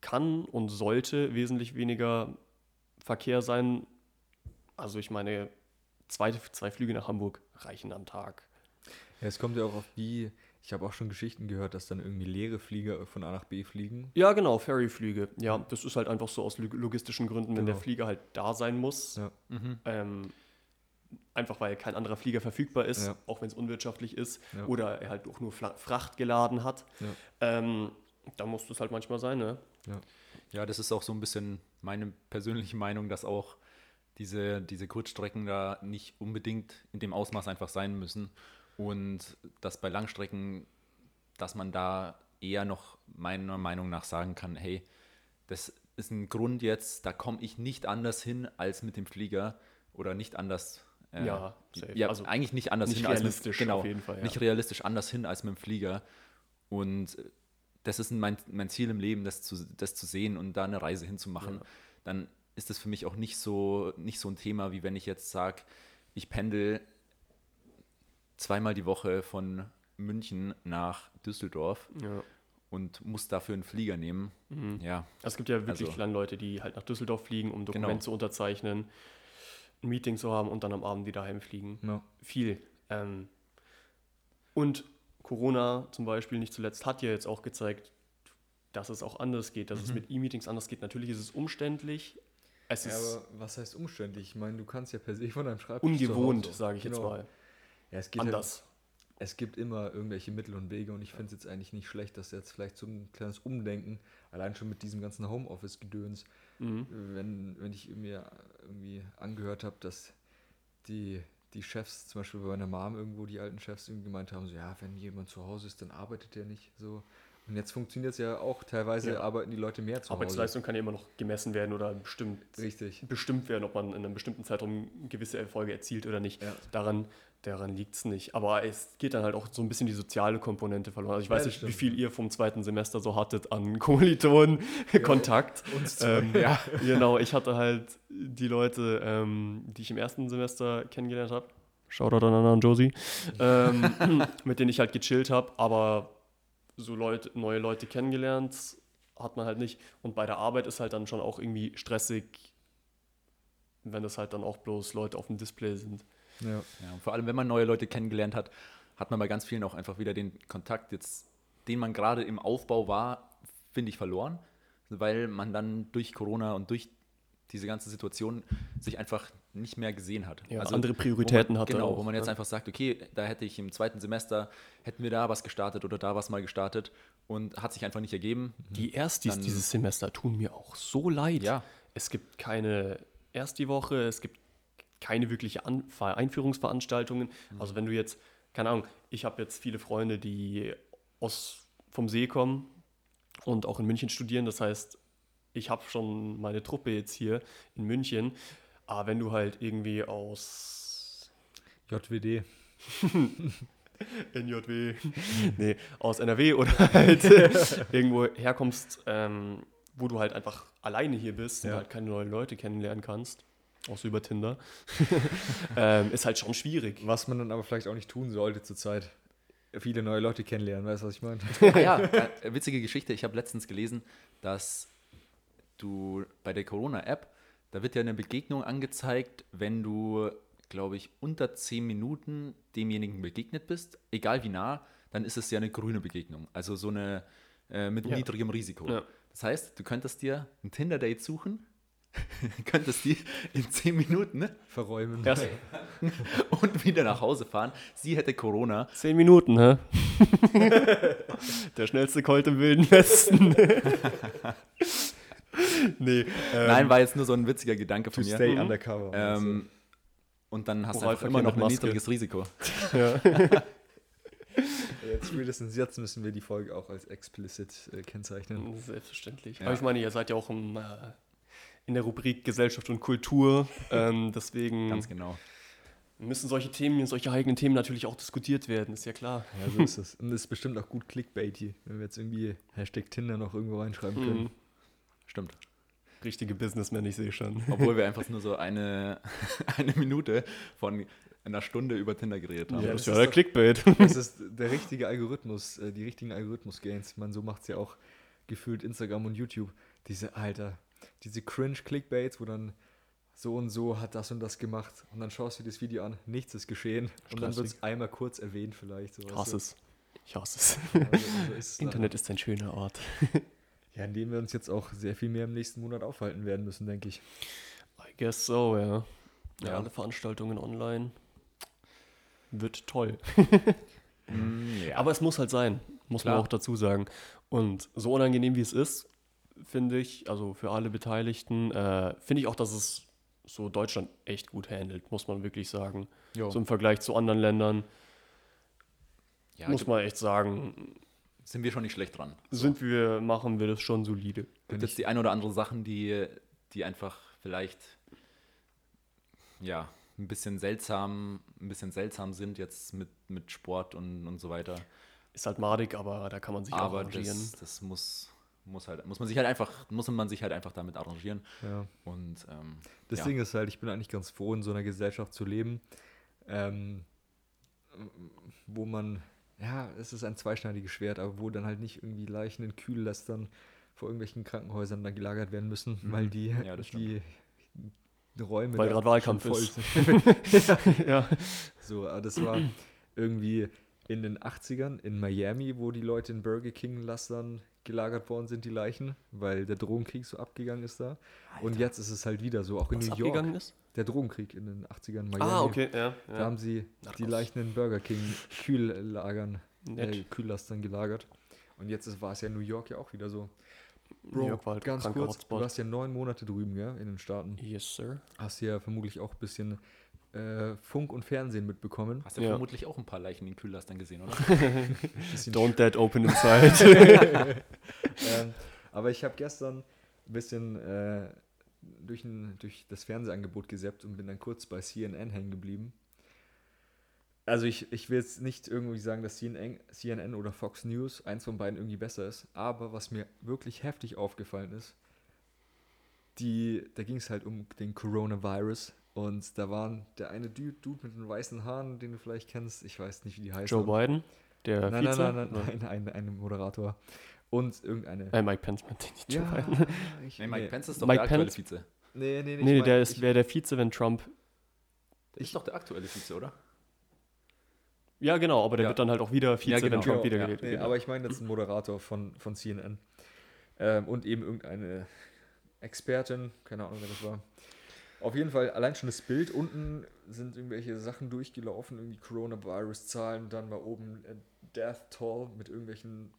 kann und sollte wesentlich weniger Verkehr sein. Also ich meine, zwei, zwei Flüge nach Hamburg reichen am Tag. Ja, es kommt ja auch auf wie, ich habe auch schon Geschichten gehört, dass dann irgendwie leere Flieger von A nach B fliegen. Ja, genau, Ferryflüge. Ja, das ist halt einfach so aus log- logistischen Gründen, wenn Genau. der Flieger halt da sein muss. Ja. Ähm, einfach weil kein anderer Flieger verfügbar ist, Ja. auch wenn es unwirtschaftlich ist. Ja. Oder er halt auch nur Fracht geladen hat. Ja. Ähm, da muss das halt manchmal sein, ne? Ja, das ist auch so ein bisschen meine persönliche Meinung, dass auch diese, diese Kurzstrecken da nicht unbedingt in dem Ausmaß einfach sein müssen. Und dass bei Langstrecken, dass man da eher noch meiner Meinung nach sagen kann, hey, das ist ein Grund jetzt, da komme ich nicht anders hin als mit dem Flieger oder nicht anders. äh, Ja, safe. ja Also eigentlich nicht anders nicht hin als realistisch mit, genau, auf jeden Fall, ja. nicht realistisch anders hin als mit dem Flieger. Und das ist mein, mein Ziel im Leben, das zu, das zu sehen und da eine Reise hinzumachen. Ja. Dann ist das für mich auch nicht so, nicht so ein Thema, wie wenn ich jetzt sage, ich pendel zweimal die Woche von München nach Düsseldorf Ja. und muss dafür einen Flieger nehmen. Mhm. Ja, Es gibt ja wirklich Also- Leute, die halt nach Düsseldorf fliegen, um Dokumente Genau. zu unterzeichnen, ein Meeting zu haben und dann am Abend wieder heimfliegen. Ja. Viel. Ähm, und Corona zum Beispiel nicht zuletzt hat ja jetzt auch gezeigt, dass es auch anders geht, dass es mit E-Meetings anders geht. Natürlich ist es umständlich. Es Ja, ist aber was heißt umständlich? Ich meine, du kannst ja per se von deinem Schreibtisch ungewohnt, sage ich jetzt Genau. mal. Ja, es geht halt- anders. es gibt immer irgendwelche Mittel und Wege und ich finde es jetzt eigentlich nicht schlecht, dass jetzt vielleicht so ein kleines Umdenken, allein schon mit diesem ganzen Homeoffice-Gedöns, Mhm. wenn, wenn ich mir irgendwie angehört habe, dass die, die Chefs, zum Beispiel bei meiner Mom irgendwo, die alten Chefs irgendwie gemeint haben, so ja, wenn jemand zu Hause ist, dann arbeitet der nicht so. Und jetzt funktioniert es ja auch, teilweise Ja. arbeiten die Leute mehr zu Hause. Arbeitsleistung kann ja immer noch gemessen werden oder bestimmt, Richtig. bestimmt werden, ob man in einem bestimmten Zeitraum gewisse Erfolge erzielt oder nicht. Ja. Daran, daran liegt es nicht. Aber es geht dann halt auch so ein bisschen die soziale Komponente verloren. Also ich Ja, weiß nicht, wie stimmt. viel ihr vom zweiten Semester so hattet an Kommilitonen Kontakt. Uns Ähm, ja. Genau, ich hatte halt die Leute, ähm, die ich im ersten Semester kennengelernt habe. Shoutout an Anna und Josie. Ähm, mit denen ich halt gechillt habe, aber so Leute, neue Leute kennengelernt hat man halt nicht. Und bei der Arbeit ist halt dann schon auch irgendwie stressig, wenn das halt dann auch bloß Leute auf dem Display sind. Ja. Ja, und vor allem, wenn man neue Leute kennengelernt hat, hat man bei ganz vielen auch einfach wieder den Kontakt, jetzt, den man gerade im Aufbau war, finde ich, verloren, weil man dann durch Corona und durch diese ganze Situation sich einfach nicht mehr gesehen hat. Ja, Also, andere Prioritäten man, hatte Genau, auch, wo man jetzt ne? einfach sagt, okay, da hätte ich im zweiten Semester, hätten wir da was gestartet oder da was mal gestartet und hat sich einfach nicht ergeben. Die Erstis Dann- dieses Semester tun mir auch so leid. Ja. Es gibt keine Ersti-Woche, es gibt keine wirkliche An Ver- Einführungsveranstaltungen. Also wenn du jetzt, keine Ahnung, ich habe jetzt viele Freunde, die aus vom See kommen und auch in München studieren. Das heißt, ich habe schon meine Truppe jetzt hier in München. Aber wenn du halt irgendwie aus JWD. NJW, nee, aus NRW oder halt irgendwo herkommst, ähm, wo du halt einfach alleine hier bist und Ja. halt keine neuen Leute kennenlernen kannst, außer über Tinder, ähm, ist halt schon schwierig. Was man dann aber vielleicht auch nicht tun sollte zurzeit. Viele neue Leute kennenlernen, weißt du, was ich meine? Ah ja, äh, witzige Geschichte. Ich habe letztens gelesen, dass du bei der Corona-App, da wird ja eine Begegnung angezeigt, wenn du, glaube ich, unter 10 Minuten demjenigen begegnet bist, egal wie nah, dann ist es ja eine grüne Begegnung. Also so eine äh, mit Ja. niedrigem Risiko. Ja. Das heißt, du könntest dir ein Tinder-Date suchen, könntest die in 10 Minuten ne, Verräumen. Erst und wieder nach Hause fahren. Sie hätte Corona. zehn Minuten, hä? Der schnellste Colt im Wilden Westen. nee, ähm, Nein, war jetzt nur so ein witziger Gedanke To von mir. stay Mhm. undercover. Ähm, und dann hast du einfach Oralverkehr immer noch ein Maske. niedriges Risiko. ja. Jetzt spätestens jetzt müssen wir die Folge auch als explicit äh, kennzeichnen. Selbstverständlich. Ja. Aber ich meine, ihr seid ja auch im, äh, in der Rubrik Gesellschaft und Kultur. Ähm, deswegen Ganz genau. müssen solche Themen, solche eigenen Themen natürlich auch diskutiert werden, ist ja klar. Ja, so ist es. Und das ist bestimmt auch gut clickbaity, wenn wir jetzt irgendwie Hashtag Tinder noch irgendwo reinschreiben können. Mhm. Stimmt. Richtige Businessmen, ich sehe schon. Obwohl wir einfach nur so eine, eine Minute von einer Stunde über Tinder geredet haben. Ja, das das ist ja der doch- Clickbait. Das ist der richtige Algorithmus, äh, die richtigen Algorithmus-Gains. Meine, so macht es ja auch gefühlt Instagram und YouTube. Diese, Alter, diese Cringe-Clickbaits, wo dann so und so hat das und das gemacht und dann schaust du dir das Video an, nichts ist geschehen und dann Stressig. wird es einmal kurz erwähnt vielleicht. So, hasse es. Ich hasse es. Also, so ist. Internet ist ein schöner Ort. Ja, in dem wir uns jetzt auch sehr viel mehr im nächsten Monat aufhalten werden müssen, denke ich. I guess so, ja. Ja, Ja. alle Veranstaltungen online. Wird toll. Mm, ja. Aber es muss halt sein, muss Klar. man auch dazu sagen. Und so unangenehm wie es ist, finde ich, also für alle Beteiligten, äh, finde ich auch, dass es so Deutschland echt gut handelt, muss man wirklich sagen. Jo. So im Vergleich zu anderen Ländern, ja, muss man echt sagen, sind wir schon nicht schlecht dran. sind wir, machen wir das schon solide. Gibt jetzt die ein oder andere Sachen, die, die einfach vielleicht ja, ein bisschen seltsam, ein bisschen seltsam sind jetzt mit, mit Sport und, und so weiter. Ist halt madig, aber da kann man sich auch Aber arrangieren. das, das muss, muss halt, muss man sich halt einfach, muss man sich halt einfach damit arrangieren. Ja. Und ähm, Das ja. Ding ist halt, ich bin eigentlich ganz froh, in so einer Gesellschaft zu leben, ähm, wo man, ja, es ist ein zweischneidiges Schwert, aber wo dann halt nicht irgendwie Leichen in Kühllästern vor irgendwelchen Krankenhäusern dann gelagert werden müssen, Mhm. weil die, Ja, die Räume Weil gerade Wahlkampf voll ist. sind. ja. So, aber das war irgendwie in den 80ern in Miami, wo die Leute in Burger King-Lastern gelagert worden sind, die Leichen, weil der Drogenkrieg so abgegangen ist da. Und jetzt ist es halt wieder so, auch in Was New York. abgegangen ist? Der Drogenkrieg in den 80ern in Miami. Ah, okay, ja. Da ja. haben sie die Narcos. Leichen in Burger King Kühllagern, äh, Kühllastern gelagert. Und jetzt ist, war es ja in New York ja auch wieder so. New York war halt ganz kurz, du Hotspot. warst ja neun Monate drüben, gell, in den Staaten. Yes, sir. Hast ja vermutlich auch ein bisschen äh, Funk und Fernsehen mitbekommen. Hast du Ja. vermutlich auch ein paar Leichen in den Kühllastern gesehen, oder? Don't that open inside. ähm, aber ich habe gestern ein bisschen äh, durch, ein, durch das Fernsehangebot gesäppt und bin dann kurz bei CNN hängen geblieben. Also ich, ich will jetzt nicht irgendwie sagen, dass CNN, CNN oder Fox News, eins von beiden irgendwie besser ist, aber was mir wirklich heftig aufgefallen ist, die, da ging es halt um den Coronavirus und da waren der eine Dude, Dude mit den weißen Haaren, den du vielleicht kennst, ich weiß nicht, wie die heißt. Joe Biden, der Nein, nein, Vize. nein, nein, nein, ein, ein Moderator. Und irgendeine. Äh, Mike Pence meinte ich nicht Ja, ich, Nee, Mike Pence ist doch Mike der aktuelle Pence? Vize. Nee, nee, nee. Nee, ich der mein, ist ich, wäre der Vize, wenn Trump. Der ist doch der aktuelle Vize, oder? Ja, genau, aber der Ja. wird dann halt auch wieder Vize, Ja, genau. wenn Trump wieder ja. gewählt nee, aber ich meine jetzt einen Moderator von, von CNN. Ähm, und eben irgendeine Expertin, keine Ahnung, wer das war. Auf jeden Fall, allein schon das Bild. Unten sind irgendwelche Sachen durchgelaufen, irgendwie Coronavirus-Zahlen, dann mal oben äh, Death Toll mit irgendwelchen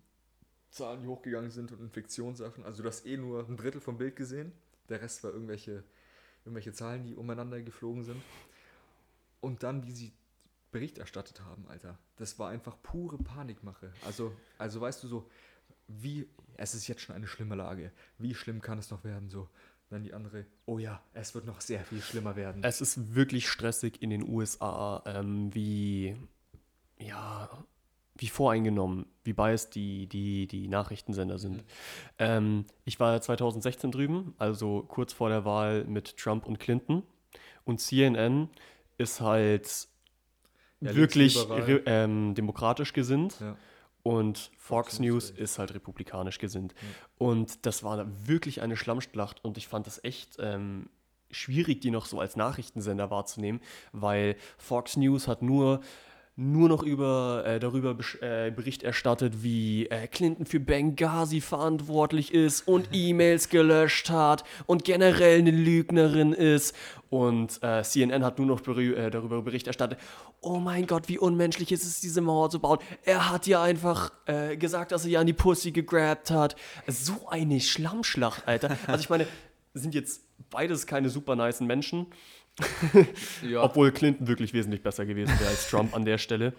Zahlen, die hochgegangen sind und Infektionssachen. Also du hast eh nur ein Drittel vom Bild gesehen. Der Rest war irgendwelche, irgendwelche Zahlen, die umeinander geflogen sind. Und dann, wie sie Bericht erstattet haben, Alter. Das war einfach pure Panikmache. Also, also weißt du so, wie, es ist jetzt schon eine schlimme Lage. Wie schlimm kann es noch werden? So, dann die andere, oh ja, es wird noch sehr viel schlimmer werden. Es ist wirklich stressig in den USA, ähm, wie, ja, wie voreingenommen, wie biased die, die, die Nachrichtensender sind. Ähm, ich war ja 2016 drüben, also kurz vor der Wahl mit Trump und Clinton. Und CNN ist halt Ja, wirklich ähm, demokratisch gesinnt. ja. Und Fox Fox News News ist halt republikanisch gesinnt. Und das war wirklich eine Schlammschlacht. Und ich fand das echt ähm, schwierig, die noch so als Nachrichtensender wahrzunehmen, weil Fox News hat nur nur noch über, äh, darüber äh, Bericht erstattet, wie äh, Clinton für Benghazi verantwortlich ist und E-Mails gelöscht hat und generell eine Lügnerin ist. Und äh, CNN hat nur noch berü- äh, darüber Bericht erstattet, oh mein Gott, wie unmenschlich ist es, diese Mauer zu bauen. Er hat ja einfach äh, gesagt, dass er ja an die Pussy gegrabt hat. So eine Schlammschlacht, Alter. Also ich meine, sind jetzt beides keine super nicen Menschen. Ja. Obwohl Clinton wirklich wesentlich besser gewesen wäre als Trump an der Stelle.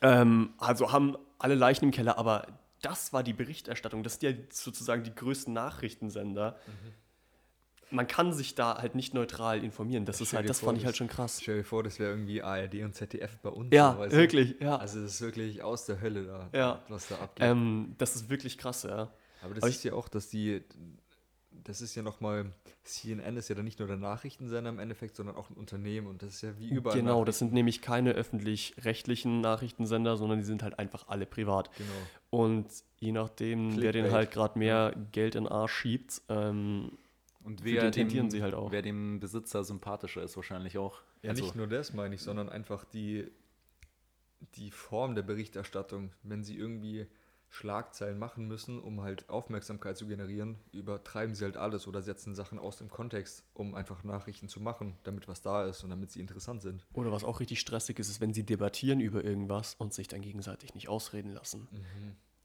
Ähm, also haben alle Leichen im Keller, aber das war die Berichterstattung. Das sind ja sozusagen die größten Nachrichtensender. Man kann sich da halt nicht neutral informieren. Das ist halt, dir das vor, fand ich halt schon krass. Stell dir vor, das wäre irgendwie ARD und ZDF bei uns. Ja, so, wirklich, ja. Also das ist wirklich aus der Hölle da, Ja. was da abgeht. Ähm, das ist wirklich krass, ja. Aber das aber ist ja auch, dass die, das ist ja nochmal, CNN ist ja dann nicht nur der Nachrichtensender im Endeffekt, sondern auch ein Unternehmen und das ist ja wie überall. Genau, das sind nämlich keine öffentlich-rechtlichen Nachrichtensender, sondern die sind halt einfach alle privat. Genau. Und je nachdem, wer den Clickbait. halt gerade mehr Geld in den Arsch schiebt, ähm, Und wer den dem, sie halt auch. wer dem Besitzer sympathischer ist, wahrscheinlich auch. Ja, Also, nicht nur das meine ich, sondern einfach die, die Form der Berichterstattung. Wenn sie irgendwie Schlagzeilen machen müssen, um halt Aufmerksamkeit zu generieren, übertreiben sie halt alles oder setzen Sachen aus dem Kontext, um einfach Nachrichten zu machen, damit was da ist und damit sie interessant sind. Oder was auch richtig stressig ist, ist, wenn sie debattieren über irgendwas und sich dann gegenseitig nicht ausreden lassen.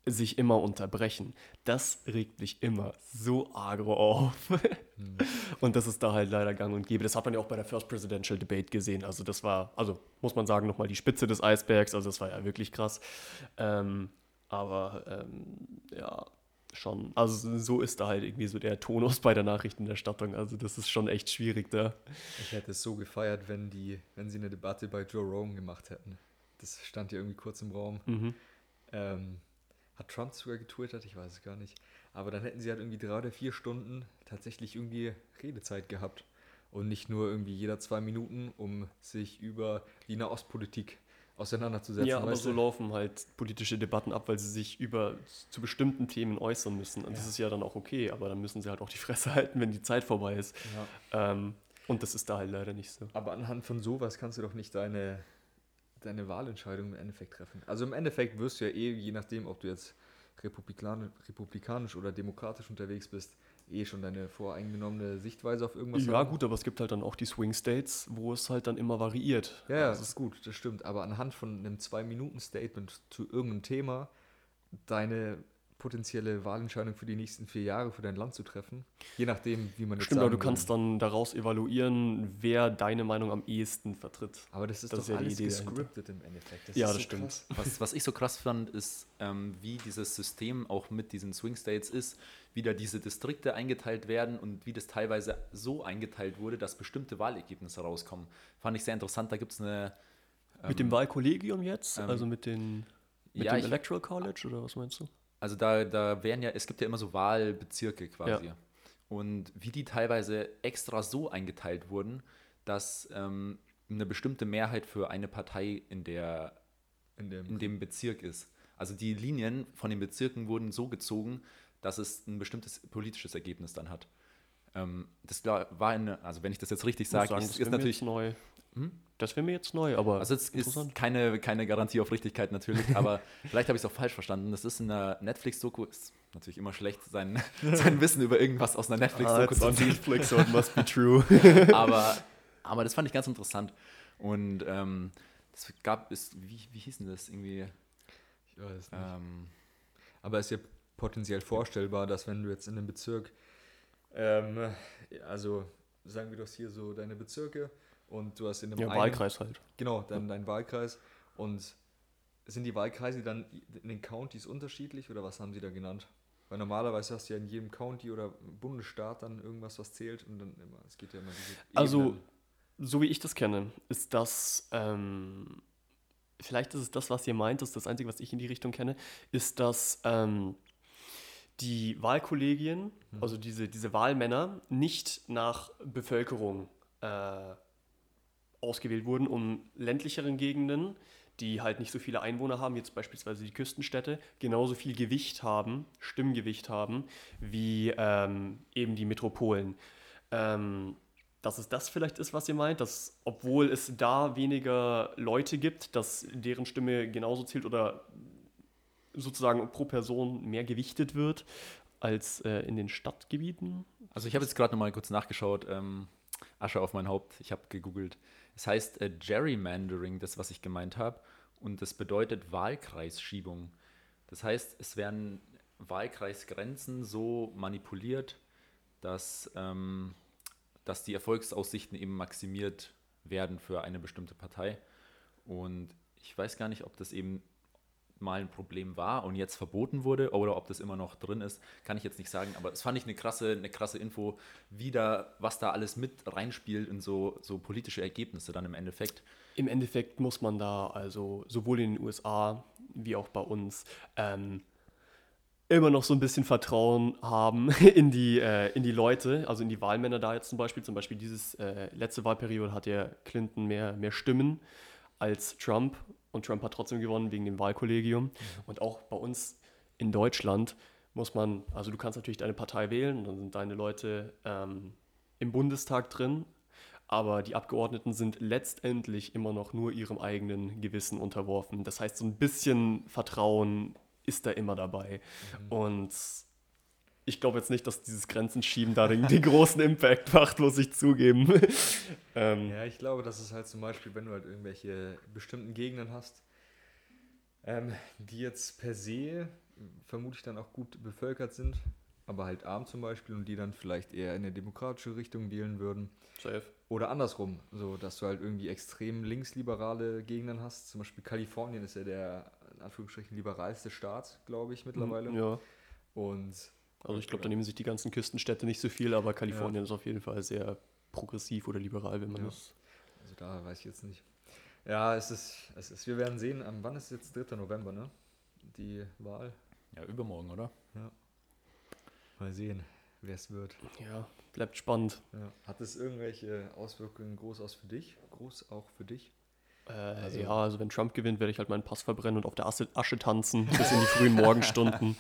Sich immer unterbrechen. Das regt mich immer so agro auf. Und das ist da halt leider gang und gäbe. Das hat man ja auch bei der First Presidential Debate gesehen. Also das war, also muss man sagen, nochmal die Spitze des Eisbergs. Also das war ja wirklich krass. Ähm, aber ähm, ja, schon. Also so ist da halt irgendwie so der Tonus bei der Nachrichtenerstattung. Also das ist schon echt schwierig da. Ich hätte es so gefeiert, wenn die, wenn sie eine Debatte bei Joe Rogan gemacht hätten. Das stand ja irgendwie kurz im Raum. Mhm. Ähm, hat Trump sogar getwittert? Ich weiß es gar nicht. Aber dann hätten sie halt irgendwie drei oder vier Stunden tatsächlich irgendwie Redezeit gehabt. Und nicht nur irgendwie jeder zwei Minuten, um sich über die Nahostpolitik auseinanderzusetzen. Ja, aber so du? laufen halt politische Debatten ab, weil sie sich über zu bestimmten Themen äußern müssen. Und das Ja. ist ja dann auch okay, aber dann müssen sie halt auch die Fresse halten, wenn die Zeit vorbei ist. Ja. Ähm, und das ist da halt leider nicht so. Aber anhand von sowas kannst du doch nicht deine, deine Wahlentscheidung im Endeffekt treffen. Also im Endeffekt wirst du ja eh, je nachdem, ob du jetzt republikanisch oder demokratisch unterwegs bist, eh schon deine voreingenommene Sichtweise auf irgendwas Ja, haben. gut, aber es gibt halt dann auch die Swing States, wo es halt dann immer variiert. Ja, Also das ist gut, das stimmt. Aber anhand von einem Zwei-Minuten-Statement zu irgendeinem Thema deine potenzielle Wahlentscheidung für die nächsten vier Jahre für dein Land zu treffen, je nachdem, wie man jetzt Stimmt, aber du kannst dann daraus evaluieren, wer deine Meinung am ehesten vertritt. Aber das ist das doch ist alles Idee dahinter. gescriptet im Endeffekt. Das Ja, ist das so stimmt. krass. Was, was ich so krass fand, ist, ähm, wie dieses System auch mit diesen Swing States ist, wie da diese Distrikte eingeteilt werden und wie das teilweise so eingeteilt wurde, dass bestimmte Wahlergebnisse rauskommen. Fand ich sehr interessant. Da gibt es eine. mit dem Wahlkollegium jetzt? ähm, also mit, den, mit ja, dem ich- Electoral College oder was meinst du? Also da, da werden ja, es gibt ja immer so Wahlbezirke quasi. Und wie die teilweise extra so eingeteilt wurden, dass ähm, eine bestimmte Mehrheit für eine Partei in, der, In dem, in dem Bezirk ist. Also die Linien von den Bezirken wurden so gezogen, dass es ein bestimmtes politisches Ergebnis dann hat. Ähm, das war eine, also wenn ich das jetzt richtig sage, ist, ist natürlich neu. Hm? Das wäre mir jetzt neu, aber Also es ist keine, keine Garantie auf Richtigkeit natürlich, aber vielleicht habe ich es auch falsch verstanden. Das ist in einer Netflix-Doku, ist natürlich immer schlecht, sein, sein Wissen über irgendwas aus einer Ah, Netflix-Doku it's zu on ziehen. Netflix, so it must be true. Aber, aber das fand ich ganz interessant. Und ähm, es gab, ist, wie, wie hieß denn das irgendwie? ich weiß nicht. Ähm, Aber es ist ja potenziell vorstellbar, dass wenn du jetzt in einem Bezirk, ähm, also sagen wir doch hier so deine Bezirke und du hast in einem ja, einen- Wahlkreis halt. Genau, dann dein Wahlkreis. Und sind die Wahlkreise dann in den Countys unterschiedlich oder was haben sie da genannt? Weil normalerweise hast du ja in jedem County oder Bundesstaat dann irgendwas, was zählt und dann immer, es geht ja immer diese Also, Ebenen. so wie ich das kenne, ist das, ähm, vielleicht ist es das, was ihr meint, das ist das Einzige, was ich in die Richtung kenne, ist, dass ähm, die Wahlkollegien, also diese, diese Wahlmänner, nicht nach Bevölkerung äh, ausgewählt wurden, um ländlicheren Gegenden, die halt nicht so viele Einwohner haben, jetzt beispielsweise die Küstenstädte, genauso viel Gewicht haben, Stimmgewicht haben, wie ähm, eben die Metropolen. Ähm, dass es das vielleicht ist, was ihr meint, dass obwohl es da weniger Leute gibt, dass deren Stimme genauso zählt oder sozusagen pro Person mehr gewichtet wird als äh, in den Stadtgebieten. also ich habe jetzt gerade nochmal kurz nachgeschaut, ähm, Asche auf mein Haupt, ich habe gegoogelt. Es heißt äh, Gerrymandering, das, was ich gemeint habe, und das bedeutet Wahlkreisschiebung. Das heißt, es werden Wahlkreisgrenzen so manipuliert, dass, ähm, dass die Erfolgsaussichten eben maximiert werden für eine bestimmte Partei. Und ich weiß gar nicht, ob das eben mal ein Problem war und jetzt verboten wurde oder ob das immer noch drin ist, kann ich jetzt nicht sagen. Aber das fand ich eine krasse, eine krasse Info, wie da, was da alles mit reinspielt in so, so politische Ergebnisse dann im Endeffekt. Im Endeffekt muss man da also sowohl in den USA wie auch bei uns ähm, immer noch so ein bisschen Vertrauen haben in die, äh, in die Leute, also in die Wahlmänner da jetzt zum Beispiel. Zum Beispiel dieses äh, letzte Wahlperiode hat ja Clinton mehr, mehr Stimmen als Trump und Trump hat trotzdem gewonnen wegen dem Wahlkollegium. Und auch bei uns in Deutschland muss man, also du kannst natürlich deine Partei wählen dann sind deine Leute ähm, im Bundestag drin, aber die Abgeordneten sind letztendlich immer noch nur ihrem eigenen Gewissen unterworfen. Das heißt, so ein bisschen Vertrauen ist da immer dabei. Und ich glaube jetzt nicht, dass dieses Grenzenschieben da den, den großen Impact macht, muss ich zugeben. ähm, Ja, ich glaube, dass es halt zum Beispiel, wenn du halt irgendwelche bestimmten Gegenden hast, ähm, die jetzt per se vermutlich dann auch gut bevölkert sind, aber halt arm zum Beispiel und die dann vielleicht eher in eine demokratische Richtung wählen würden. Safe. Oder andersrum, so dass du halt irgendwie extrem linksliberale Gegenden hast. Zum Beispiel Kalifornien ist ja der in Anführungsstrichen liberalste Staat, glaube ich, mittlerweile. Ja. Und Also ich glaube, da nehmen sich die ganzen Küstenstädte nicht so viel, aber Kalifornien ist auf jeden Fall sehr progressiv oder liberal, wenn man Ja. das. also da weiß ich jetzt nicht. Ja, es ist, es ist, wir werden sehen, am wann ist jetzt 3. November, ne? Die Wahl. Ja, übermorgen, oder? Mal sehen, wer es wird. Ja, bleibt spannend. Ja. Hat es irgendwelche Auswirkungen groß aus für dich? Groß auch für dich? Äh, Also- ja, also wenn Trump gewinnt, werde ich halt meinen Pass verbrennen und auf der Asche, Asche tanzen bis in die frühen Morgenstunden.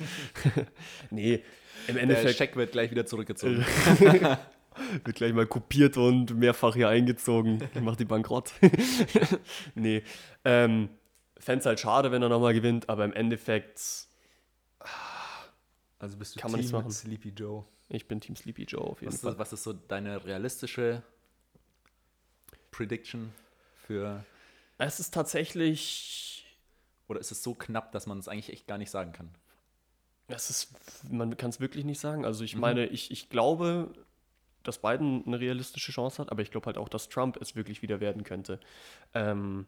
nee, im Der Endeffekt Scheck wird gleich wieder zurückgezogen. wird gleich mal kopiert und mehrfach hier eingezogen. Ich mach die bankrott. nee, ähm, fände es halt schade, wenn er nochmal gewinnt, aber im Endeffekt, Also bist du Kann man Team machen. Sleepy Joe. Ich bin Team Sleepy Joe auf jeden Was, Fall. ist, was ist so deine realistische Prediction für. Es ist tatsächlich, Oder ist es so knapp, dass man es eigentlich echt gar nicht sagen kann? es ist, man kann es wirklich nicht sagen. Also ich Mhm. meine, ich, ich glaube, dass Biden eine realistische Chance hat, aber ich glaube halt auch, dass Trump es wirklich wieder werden könnte. Ähm,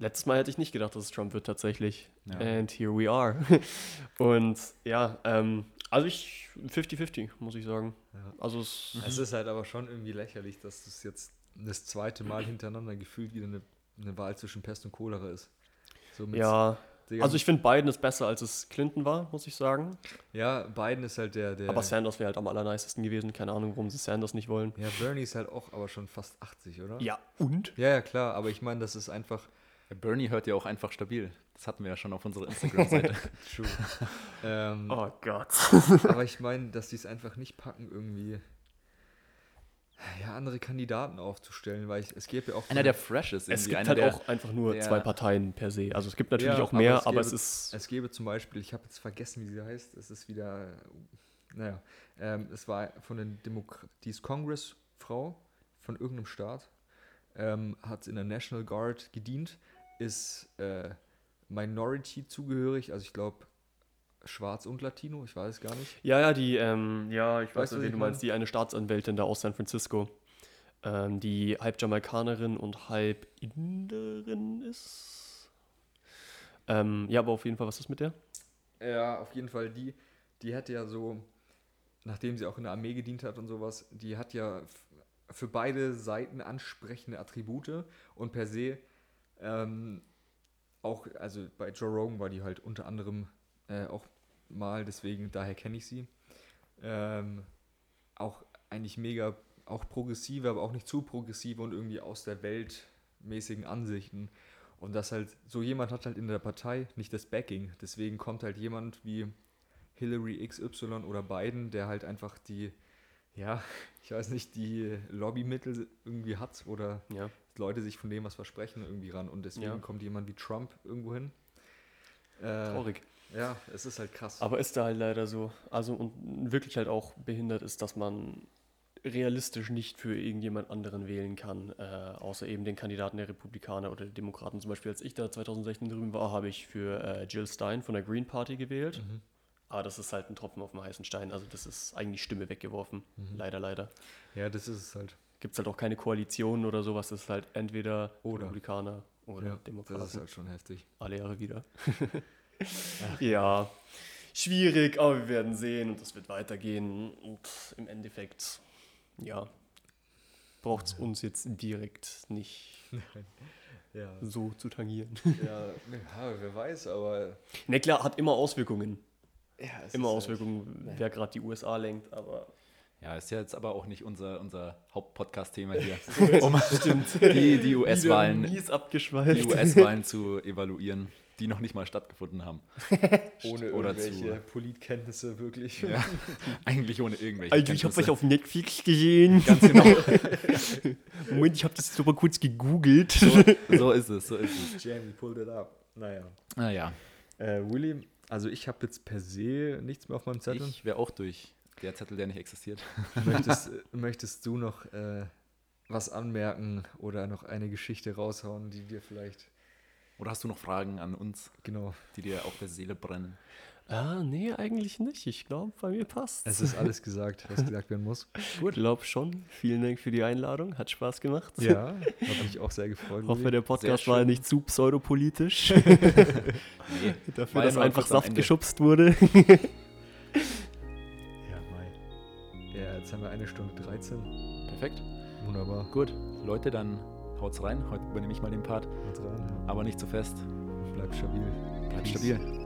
letztes Mal hätte ich nicht gedacht, dass es Trump wird tatsächlich. Ja. And here we are. Und ja, ähm, also ich 50-50, muss ich sagen. Ja. Also es, Es ist halt aber schon irgendwie lächerlich, dass das jetzt das zweite Mal hintereinander gefühlt wieder eine, eine Wahl zwischen Pest und Cholera ist. So mit- ja, also ich finde Biden ist besser, als es Clinton war, muss ich sagen. ja, Biden ist halt der, der. Aber Sanders wäre halt am allernicesten gewesen. Keine Ahnung, warum sie Sanders nicht wollen. ja, Bernie ist halt auch aber schon fast 80, oder? Ja, und? Ja, ja, klar, aber ich meine, das ist einfach. Ja, Bernie hört ja auch einfach stabil. Das hatten wir ja schon auf unserer Instagram-Seite. True. ähm, Oh Gott. Aber ich meine, dass die es einfach nicht packen, irgendwie ja, andere Kandidaten aufzustellen, weil ich, es gäbe ja auch. einer der Fresh ist. Es irgendwie, gibt einer halt der, auch einfach nur der- zwei Parteien per se. Also es gibt natürlich Ja, auch mehr, aber aber es, es gäbe- ist. Es gäbe zum Beispiel, ich habe jetzt vergessen, wie sie heißt, es ist wieder, naja, ähm, es war von den Demokraten, die ist Congress-Frau von irgendeinem Staat, ähm, hat in der National Guard gedient, ist äh, Minority zugehörig, also ich glaube schwarz und Latino, ich weiß gar nicht. Ja, ja, die, ähm, ja, ich weiß, wie ich du meinst, mein? die eine Staatsanwältin da aus San Francisco, ähm, die halb Jamaikanerin und halb Inderin ist. Ähm, ja, aber auf jeden Fall, was ist mit der? Ja, auf jeden Fall, die, die hätte ja so, nachdem sie auch in der Armee gedient hat und sowas, die hat ja für beide Seiten ansprechende Attribute und per se ähm, auch, also bei Joe Rogan war die halt unter anderem äh, auch mal, deswegen daher kenne ich sie. Ähm, auch eigentlich mega, auch progressive, aber auch nicht zu progressive und irgendwie aus der Welt mäßigen Ansichten. Und das halt, so jemand hat halt in der Partei nicht das Backing. Deswegen kommt halt jemand wie Hillary XY oder Biden, der halt einfach die, ja, ich weiß nicht, die Lobbymittel irgendwie hat oder Ja. Leute sich von dem was versprechen irgendwie ran. Und deswegen Ja. kommt jemand wie Trump irgendwo hin. Äh, Traurig. Ja, es ist halt krass. Aber ist da halt leider so. Also und wirklich halt auch behindert ist, dass man realistisch nicht für irgendjemand anderen wählen kann, äh, außer eben den Kandidaten der Republikaner oder der Demokraten. Zum Beispiel, als ich da 2016 drüben war, habe ich für äh, Jill Stein von der Green Party gewählt. Mhm. Aber das ist halt ein Tropfen auf dem heißen Stein. Also das ist eigentlich Stimme weggeworfen. Mhm. Leider, leider. Ja, das ist es halt. Gibt es halt auch keine Koalitionen oder sowas. Das ist halt entweder Oder. Republikaner oder Ja, Demokraten. das ist halt schon heftig. alle Jahre wieder. ja, schwierig, aber wir werden sehen und es wird weitergehen. Und im Endeffekt, ja, braucht es uns jetzt direkt nicht Ja, so zu tangieren. ja, ja wer weiß, aber. Ne, klar, hat immer Auswirkungen. Ja, Immer Auswirkungen, wer gerade die USA lenkt, aber. Ja, ist ja jetzt aber auch nicht unser, unser Hauptpodcast-Thema hier, um die, die US-Wahlen die. US-Wahlen zu evaluieren, die noch nicht mal stattgefunden haben. Ohne Oder irgendwelche zu- Politkenntnisse wirklich. Ja, eigentlich ohne irgendwelche Also ich habe euch auf Netflix gesehen. Ganz genau. Moment, ich habe das aber kurz gegoogelt. So, so ist es, so ist es. Jamie pulled it up. Naja. Naja, Äh, Willy, also ich habe jetzt per se nichts mehr auf meinem Zettel. ich wäre auch durch. Der Zettel, der nicht existiert. Möchtest, möchtest du noch äh, was anmerken oder noch eine Geschichte raushauen, die dir vielleicht. Oder hast du noch Fragen an uns, Genau. die dir auf der Seele brennen? ah, nee, eigentlich nicht. Ich glaube, bei mir passt. Es ist alles gesagt, was gesagt werden muss. Gut, glaub schon. Vielen Dank für die Einladung. Hat Spaß gemacht. Ja, hat mich auch sehr gefreut. Ich hoffe, der Podcast war nicht zu pseudopolitisch. Nee, Dafür, dass einfach Saft geschubst wurde. Jetzt haben wir eine Stunde 13. perfekt. Wunderbar. Gut, Leute, dann haut's rein. Heute übernehme ich mal den Part, Haut rein. aber nicht zu fest. Bleibt stabil. Bleibt stabil.